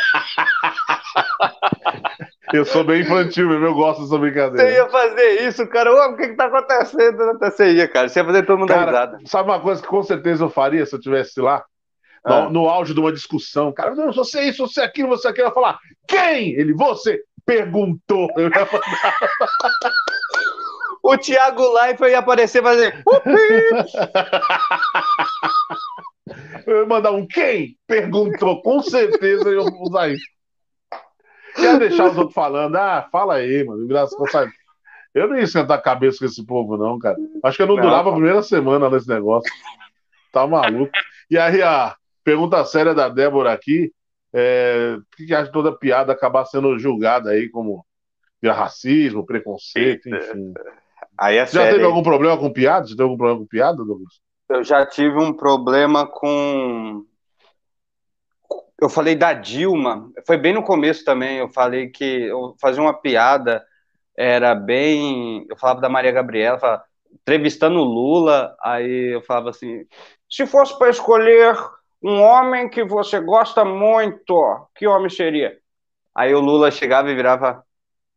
Eu sou bem infantil eu gosto dessa Você brincadeira. ia fazer isso, cara. Ô, o que que tá acontecendo? Você ia, cara. Você ia fazer todo mundo Cara, risada. sabe uma coisa que com certeza eu faria se eu estivesse lá? No, Ah. no auge de uma discussão. Cara, não, você é isso, você é aquilo, você é aquilo. Eu ia falar, quem? Ele, você perguntou. Eu ia falar, O Thiago Life ia aparecer e fazer. Eu ia mandar um quem? Perguntou. Com certeza eu ia usar isso. Ia deixar os outros falando. Ah, fala aí, mano. Graças a Deus. Eu não ia sentar a cabeça com esse povo, não, cara. Acho que eu não, Não. durava a primeira semana nesse negócio. Tá maluco. E aí, a pergunta séria da Débora aqui: é, o que acha toda piada acabar sendo julgada aí como racismo, preconceito, enfim. Aí é Já teve sério. algum problema com piada? Você teve algum problema com piada, Douglas? Eu já tive um problema com. Eu falei da Dilma, foi bem no começo também. Eu falei que eu fazia uma piada, era bem. Eu falava da Maria Gabriela, falava, entrevistando o Lula, aí eu falava assim: se fosse para escolher um homem que você gosta muito, que homem seria? Aí o Lula chegava e virava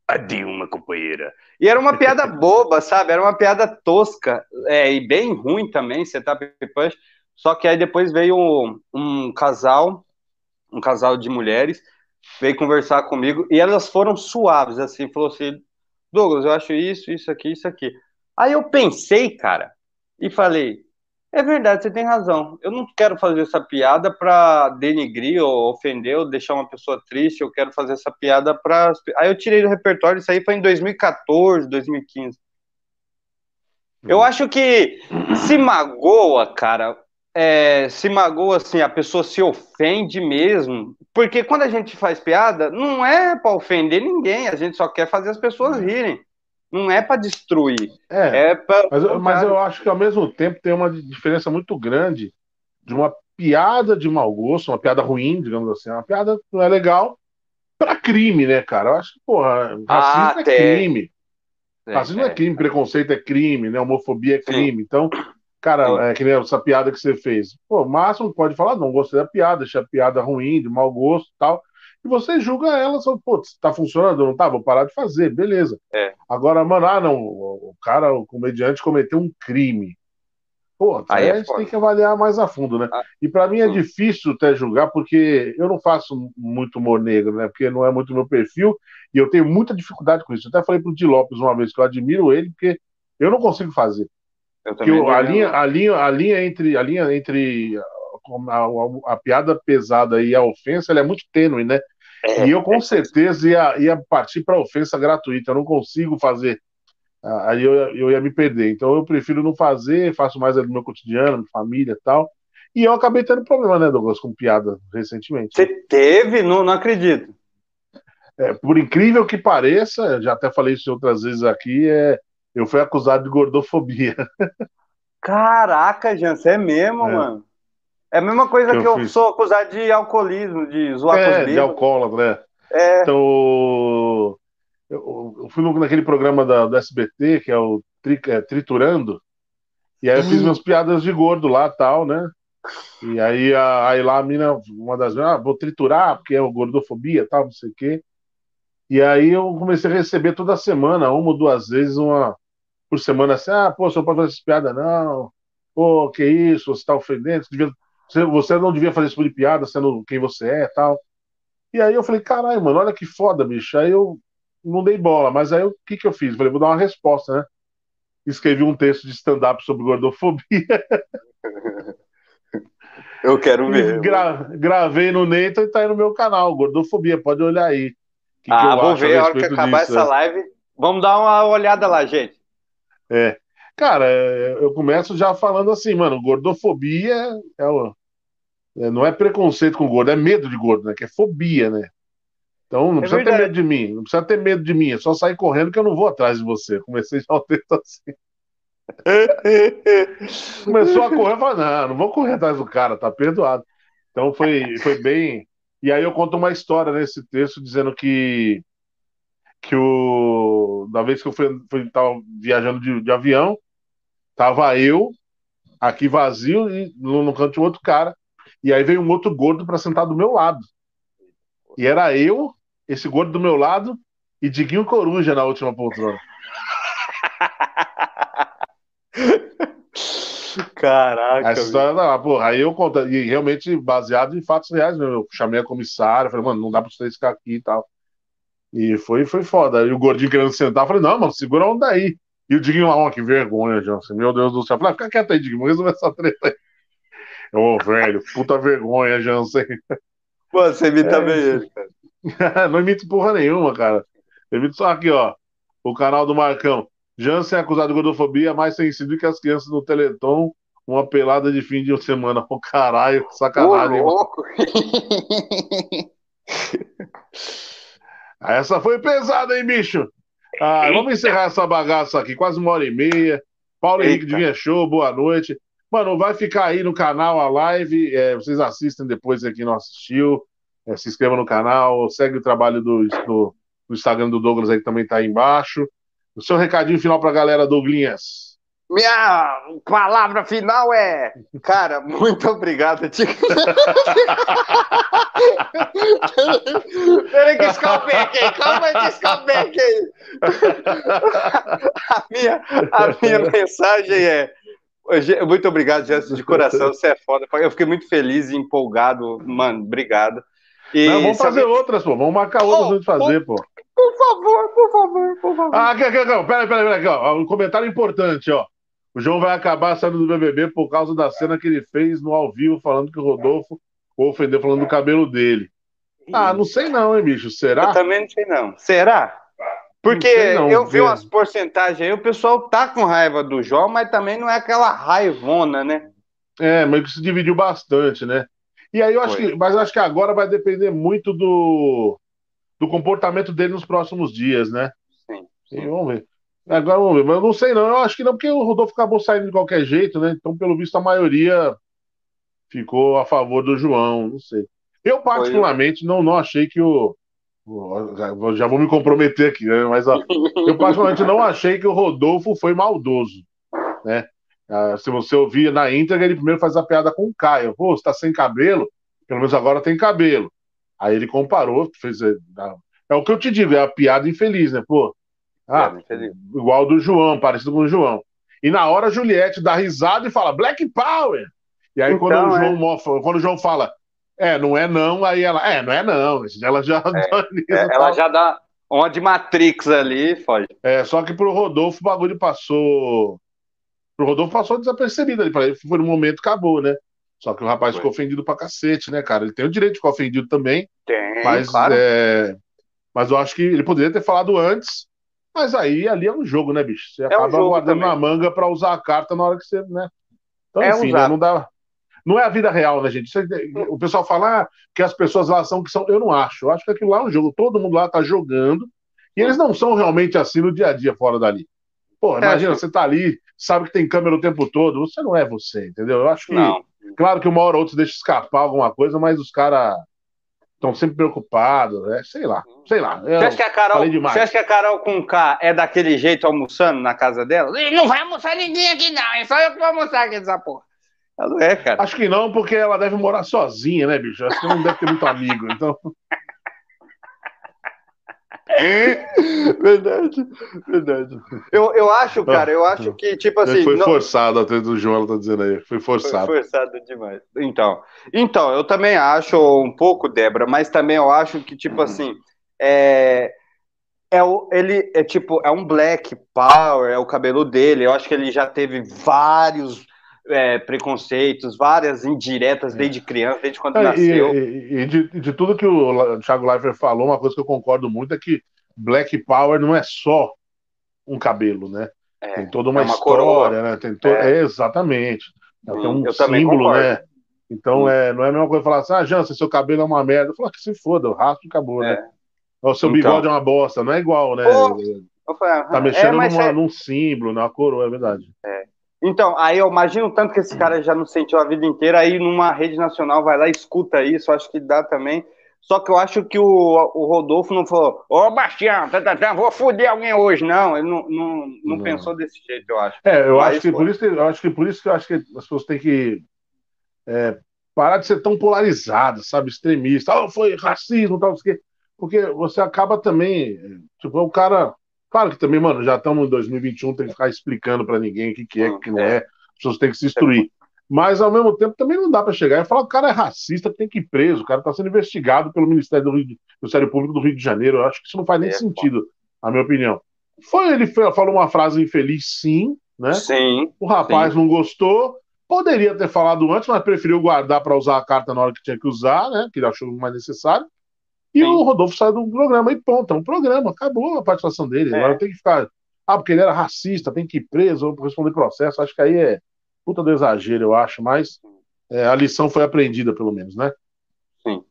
a Dilma, companheira. E era uma piada boba, sabe? Era uma piada tosca é, e bem ruim também, setup punch. Só que aí depois veio um, um casal, um casal de mulheres, veio conversar comigo e elas foram suaves, assim, falou assim, Douglas, eu acho isso, isso aqui, isso aqui. Aí eu pensei, cara, e falei, é verdade, você tem razão. Eu não quero fazer essa piada para denigrir ou ofender ou deixar uma pessoa triste. Eu quero fazer essa piada para. Aí eu tirei do repertório. Isso aí foi em 2014, 2015. Eu acho que se magoa, cara. é, se magoa assim, a pessoa se ofende mesmo. Porque quando a gente faz piada, não é para ofender ninguém. A gente só quer fazer as pessoas rirem. Não é para destruir. É, É pra. mas, eu- mas eu acho que ao mesmo tempo tem uma diferença muito grande de uma piada de mau gosto, uma piada ruim, digamos assim, uma piada que não é legal, pra crime, né, cara? Eu acho que, porra, racismo Ah, é tem. crime. Racismo é, crime, preconceito é crime, né? Homofobia é crime. Então, cara, Sim. é que nem essa piada que você fez. Pô, o máximo pode falar, não gostei da piada, achei a piada ruim, de mau gosto e tal. E você julga ela, só, pô, tá funcionando, não tá? Vou parar de fazer, beleza. É. Agora, mano, ah, não, o cara, o comediante cometeu um crime. Pô, Aí é a gente tem que avaliar mais a fundo, né? Ah. E pra mim é Hum. difícil até julgar, porque eu não faço muito humor negro, né? Porque não é muito meu perfil, e eu tenho muita dificuldade com isso. Eu até falei pro Di Lopes uma vez que eu admiro ele, porque eu não consigo fazer. Eu Porque o- a linha, a linha, a linha entre a linha entre a, a- piada pesada e a ofensa, ela é muito tênue, né? É, e eu com certeza ia, ia partir para ofensa gratuita. Eu não consigo fazer. Aí eu, eu ia me perder. Então eu prefiro não fazer, faço mais no meu cotidiano, família e tal. E eu acabei tendo problema, né, Douglas, com piada recentemente. Você teve? Não, não acredito. É, por incrível que pareça, já até falei isso outras vezes aqui, é, eu fui acusado de gordofobia. Caraca, Jean, você é mesmo, É. mano. É a mesma coisa Que que eu eu, sou acusado de alcoolismo, de zoar com os É, de alcoólatra, né? É, Então, eu, eu fui naquele programa da, do SBT, que é o Tri- é, Triturando, e aí eu fiz Hum. minhas piadas de gordo lá tal, né? E aí, a, aí lá a mina, uma das ah, vou triturar, porque é o gordofobia tal, não sei o quê. E aí eu comecei a receber toda semana, uma ou duas vezes, uma por semana, assim, ah, pô, você não pode fazer essa piada, não. Pô, que isso, você tá ofendendo, você, devia- você- você não devia fazer esse tipo de piada, sendo quem você é tal. E aí eu falei, caralho, mano, olha que foda, bicho. Aí eu não dei bola, mas aí o que que eu fiz? Falei, vou dar uma resposta, né? Escrevi um texto de stand-up sobre gordofobia, eu quero ver. gra- gravei no Neito e tá aí no meu canal, gordofobia, pode olhar aí. O que que ah, eu vou ver a hora que acabar disso, essa né? live. Vamos dar uma olhada lá, gente. É. Cara, é, eu começo já falando assim, mano, gordofobia é o- é, não é preconceito com gordo, é medo de gordo, né? Que é fobia, né? Então não É precisa ter verdade. medo de mim, não precisa ter medo de mim, é só sair correndo que eu não vou atrás de você. Comecei já o texto assim. Começou a correr, eu falei, não, não vou correr atrás do cara, tá perdoado. Então foi, foi bem. E aí eu conto uma história nesse texto dizendo que que o da vez que eu fui, fui tava viajando de, de avião, tava eu aqui vazio e no, no canto tinha outro cara. E aí veio um outro gordo para sentar do meu lado. E era eu, esse gordo do meu lado e Diguinho Coruja na última poltrona. Caraca. Essa história da porra, aí eu conto, e realmente baseado em fatos reais, né? Eu chamei a comissária, falei, mano, não dá pra vocês ficar aqui e tal. E foi, foi foda. Aí o gordinho querendo sentar, eu falei, não, mano, segura a onda aí. E o Diguinho lá, ó, que vergonha, Johnson. Meu Deus do céu. Eu falei, ah, fica quieto aí, Diguinho, vamos resolver essa treta aí. Ô, velho, puta vergonha, Jansen. Pô, você imita É, bem ele, cara. não imito porra nenhuma, cara. Eu imito só aqui, ó. O canal do Marcão. Jansen é acusado de gordofobia, mais sensível que as crianças do Teleton. Uma pelada de fim de semana. Ô, caralho, Ô, sacanagem. mano. louco. Essa foi pesada, hein, bicho? Ah, vamos encerrar essa bagaça aqui, quase uma hora e meia. Paulo Henrique Eita. de Vinha Show, boa noite. Mano, vai ficar aí no canal a live. é, vocês assistem depois aqui não assistiu. É, se inscreva no canal, segue o trabalho do, do, do Instagram do Douglas aí que também tá aí embaixo. O seu recadinho final pra galera, Douglinhas. Minha palavra final é, cara, muito obrigado, Tico. Peraí que escalpequei, calma aí que escalpequei. A minha, a minha mensagem é, muito obrigado, Gerson, de coração, você é foda. Eu fiquei muito feliz e empolgado, mano, obrigado. E Não, vamos fazer alguém- outras, pô. Vamos marcar outras Oh, gente fazer, pô. Por favor, por favor, por favor. Ah, aqui, aqui, aqui. ó. Peraí, peraí, peraí. Um comentário importante, ó. O João vai acabar saindo do BBB por causa da cena que ele fez no ao vivo, falando que o Rodolfo o ofendeu falando do cabelo dele. Ah, não sei não, hein, bicho. Eu Será? também não sei não. Será? Porque Não não, eu vi umas porcentagens aí, o pessoal tá com raiva do João, mas também não é aquela raivona, né? É, mas que se dividiu bastante, né? E aí eu acho Foi. que, mas eu acho que agora vai depender muito do, do comportamento dele nos próximos dias, né? Sim, E vamos ver. Agora vamos ver, mas eu não sei não. Eu acho que não, porque o Rodolfo acabou saindo de qualquer jeito, né? Então, pelo visto, a maioria ficou a favor do João, não sei. Eu, particularmente, não, não achei que o. já- vou me comprometer aqui, né? Mas ó, eu, particularmente, não achei que o Rodolfo foi maldoso, né? Ah, se você ouvir na íntegra, ele primeiro faz a piada com o Caio. Pô, você tá sem cabelo? Pelo menos agora tem cabelo. Aí ele comparou, fez. É, é o que eu te digo, é a piada infeliz, né? Pô, ah, igual do João, parecido com o João. E na hora a Juliette dá risada e fala Black Power. E aí então, quando, o João, é. quando o João fala, é, não é não, aí ela, é, não é não. Ela já, é, é, ela já dá uma de Matrix ali, foge. É, só que pro Rodolfo o bagulho passou. Pro Rodolfo passou desapercebido ali. Pra ele foi no momento acabou, né? Só que o rapaz foi. ficou ofendido pra cacete, né, cara? Ele tem o direito de ficar ofendido também. Tem, mas, claro. é... mas eu acho que ele poderia ter falado antes. Mas aí ali é um jogo, né, bicho? Você é acaba um guardando também. na manga pra usar a carta na hora que você, né? Então, é enfim, né, não dá. Não é a vida real, né, gente? O pessoal fala ah, que as pessoas lá são que são. Eu não acho. Eu acho que aquilo lá é um jogo. Todo mundo lá tá jogando. E eles não são realmente assim no dia a dia fora dali. Pô, é, imagina, é, você tá ali, sabe que tem câmera o tempo todo. Você não é você, entendeu? Eu acho que. Não. Claro que uma hora ou outra deixa escapar alguma coisa, mas os caras estão sempre preocupados, né? Sei lá, sei lá. Você acha, que a Carol, você acha que a Carol com K é daquele jeito almoçando na casa dela? Não vai almoçar ninguém aqui, não. É só eu que vou almoçar aqui nessa porra. Ela não é, cara. Acho que não, porque ela deve morar sozinha, né, bicho? Acho que não deve ter muito amigo, então. verdade, verdade. Eu, eu acho, cara, eu acho que, tipo assim. Foi não... forçado, até do João, ela tá dizendo aí. Foi forçado. Foi forçado demais. Então, então, eu também acho um pouco, Débora, mas também eu acho que, tipo uhum. assim, é. É o, ele é tipo, é um black power, é o cabelo dele. Eu acho que ele já teve vários é, preconceitos, várias indiretas desde criança, desde quando é, nasceu. E, e de, de, tudo que o Thiago Leifert falou, uma coisa que eu concordo muito é que Black Power não é só um cabelo, né? É, tem toda uma, é uma história, coroa. né? Tem to... É. é exatamente. Sim, tem um símbolo, né? Então é, não é a mesma coisa falar assim, ah, Jansen, seu cabelo é uma merda. Eu falo que se foda, o rastro acabou, né? O seu então... bigode é uma bosta, não é igual, né? Pô, tá mexendo numa, num símbolo, numa coroa, é verdade. É. Então, aí eu imagino tanto que esse cara já não sentiu a vida inteira, aí numa rede nacional vai lá e escuta isso, acho que dá também. Só que eu acho que o, o Rodolfo não falou, ô Bastião, tá, tá, tá, vou foder alguém hoje, não. Ele não, não, não, não. pensou desse jeito, eu acho. É, eu acho, que por isso que, eu acho que por isso que eu acho que as pessoas têm que é, parar de ser tão polarizadas, sabe, extremista. Ah, foi racismo, tal, porque você acaba também, tipo, o cara Claro que também, mano, já estamos em 2021, tem que ficar explicando para ninguém o que, que é, o que não é. As pessoas têm que se instruir. Mas, ao mesmo tempo, também não dá para chegar e falar que o cara é racista, tem que ir preso, o cara está sendo investigado pelo Ministério do, Rio, do Ministério Público do Rio de Janeiro. Eu acho que isso não faz nem é, sentido, na minha opinião. Foi, ele falou uma frase infeliz, sim, né? Sim. O rapaz sim. não gostou, poderia ter falado antes, mas preferiu guardar para usar a carta na hora que tinha que usar, né? Que ele achou mais necessário. E Sim. o Rodolfo saiu do programa e ponto, é um programa, acabou a participação dele. É. Agora tem que ficar. Ah, porque ele era racista, tem que ir preso, ou responder processo. Acho que aí é puta do exagero, eu acho, mas é, a lição foi aprendida, pelo menos, né? Sim.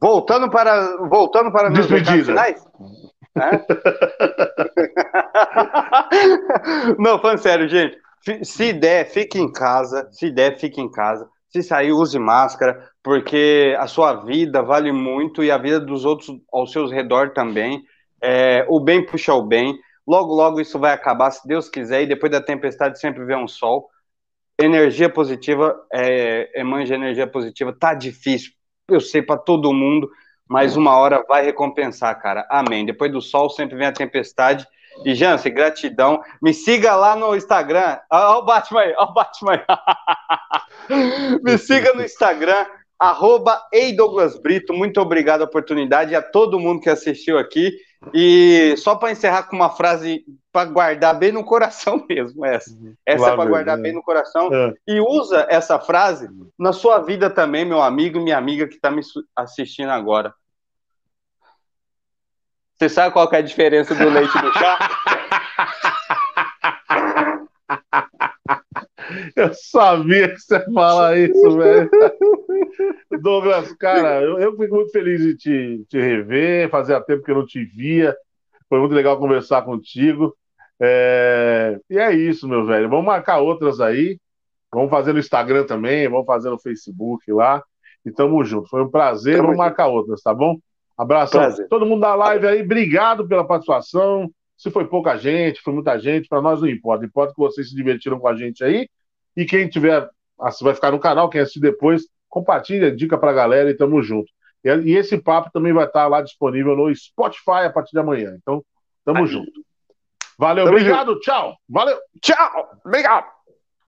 Voltando para. Voltando para Despedida. finais. Né? Não, falando sério, gente. Se der, fique em casa. Se der, fique em casa. Se sair, use máscara, porque a sua vida vale muito e a vida dos outros ao seu redor também. É, o bem puxa o bem. Logo, logo isso vai acabar, se Deus quiser, e depois da tempestade sempre vem um sol. Energia positiva, é, emanja energia positiva. Tá difícil, eu sei, para todo mundo, mas uma hora vai recompensar, cara. Amém. Depois do sol sempre vem a tempestade. E, Jansen, gratidão. Me siga lá no Instagram. Olha o Batman aí, olha o Batman aí. Me siga no Instagram, arroba Douglas Brito. Muito obrigado a oportunidade a todo mundo que assistiu aqui. E só para encerrar com uma frase para guardar bem no coração mesmo, essa. Essa é para guardar bem no coração. É. E usa essa frase na sua vida também, meu amigo e minha amiga que está me assistindo agora. Você sabe qual é a diferença do leite do chá? Eu sabia que você ia falar isso, velho. Douglas, cara, eu, eu, fico muito feliz de te, te rever. Fazia tempo que eu não te via. Foi muito legal conversar contigo. É... E é isso, meu velho. Vamos marcar outras aí. Vamos fazer no Instagram também, vamos fazer no Facebook lá. E tamo junto. Foi um prazer. Tamo vamos junto. marcar outras, tá bom? Abração. Prazer. Todo mundo da live aí, obrigado pela participação. Se foi pouca gente, foi muita gente, para nós não importa. Importa que vocês se divertiram com a gente aí. E quem tiver, vai ficar no canal, quem assistir depois, compartilha, dica pra galera e tamo junto. E, esse papo também vai estar lá disponível no Spotify a partir de amanhã. Então, tamo Aí. junto. Valeu, Tamo obrigado, tchau. Valeu. Tchau! Obrigado!